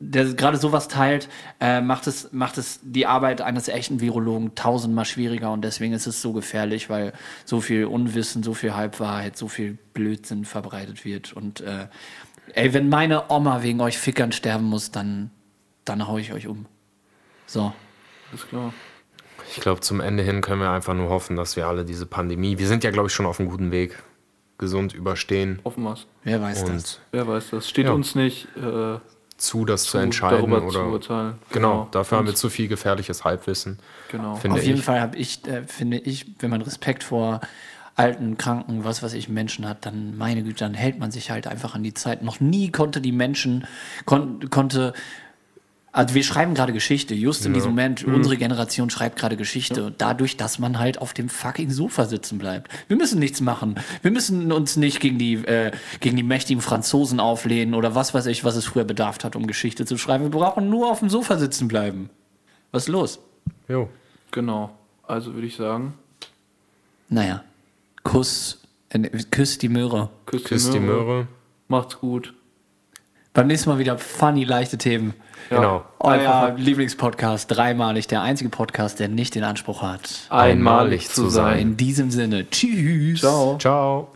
der gerade sowas teilt, äh, macht, es, macht es die Arbeit eines echten Virologen tausendmal schwieriger und deswegen ist es so gefährlich, weil so viel Unwissen, so viel Halbwahrheit, so viel Blödsinn verbreitet wird. Und äh, ey, wenn meine Oma wegen euch Fickern sterben muss, dann, dann hau ich euch um. So. Ist klar. Ich glaube, zum Ende hin können wir einfach nur hoffen, dass wir alle diese Pandemie, wir sind ja, glaube ich, schon auf einem guten Weg, gesund überstehen Hoffen wir's. Wer weiß das? und Wer weiß das. Steht Ja. uns nicht äh, zu, das zu, zu, entscheiden darüber zu oder urteilen. genau, dafür haben wir Und- zu viel gefährliches Halbwissen. Genau. Finde Auf jeden ich. Fall habe ich, äh, finde ich, wenn man Respekt vor alten, kranken, was weiß ich, Menschen hat, dann, meine Güte, dann hält man sich halt einfach an die Zeit. Noch nie konnte die Menschen, kon konnte, also wir schreiben gerade Geschichte, just in diesem Moment, unsere Generation schreibt gerade Geschichte, dadurch, dass man halt auf dem fucking Sofa sitzen bleibt. Wir müssen nichts machen. Wir müssen uns nicht gegen die, äh, gegen die mächtigen Franzosen auflehnen oder was weiß ich, was es früher bedarf hat, um Geschichte zu schreiben. Wir brauchen nur auf dem Sofa sitzen bleiben. Was ist los? Jo. Genau. Also würde ich sagen, Naja, Kuss, äh, küsst die Möhre. küsst, Küss die Möhre. Macht's gut. Beim nächsten Mal wieder funny, leichte Themen. Genau. Euer Lieblingspodcast, dreimalig, der einzige Podcast, der nicht den Anspruch hat. Einmalig zu sein. In diesem Sinne, tschüss. Ciao. Ciao.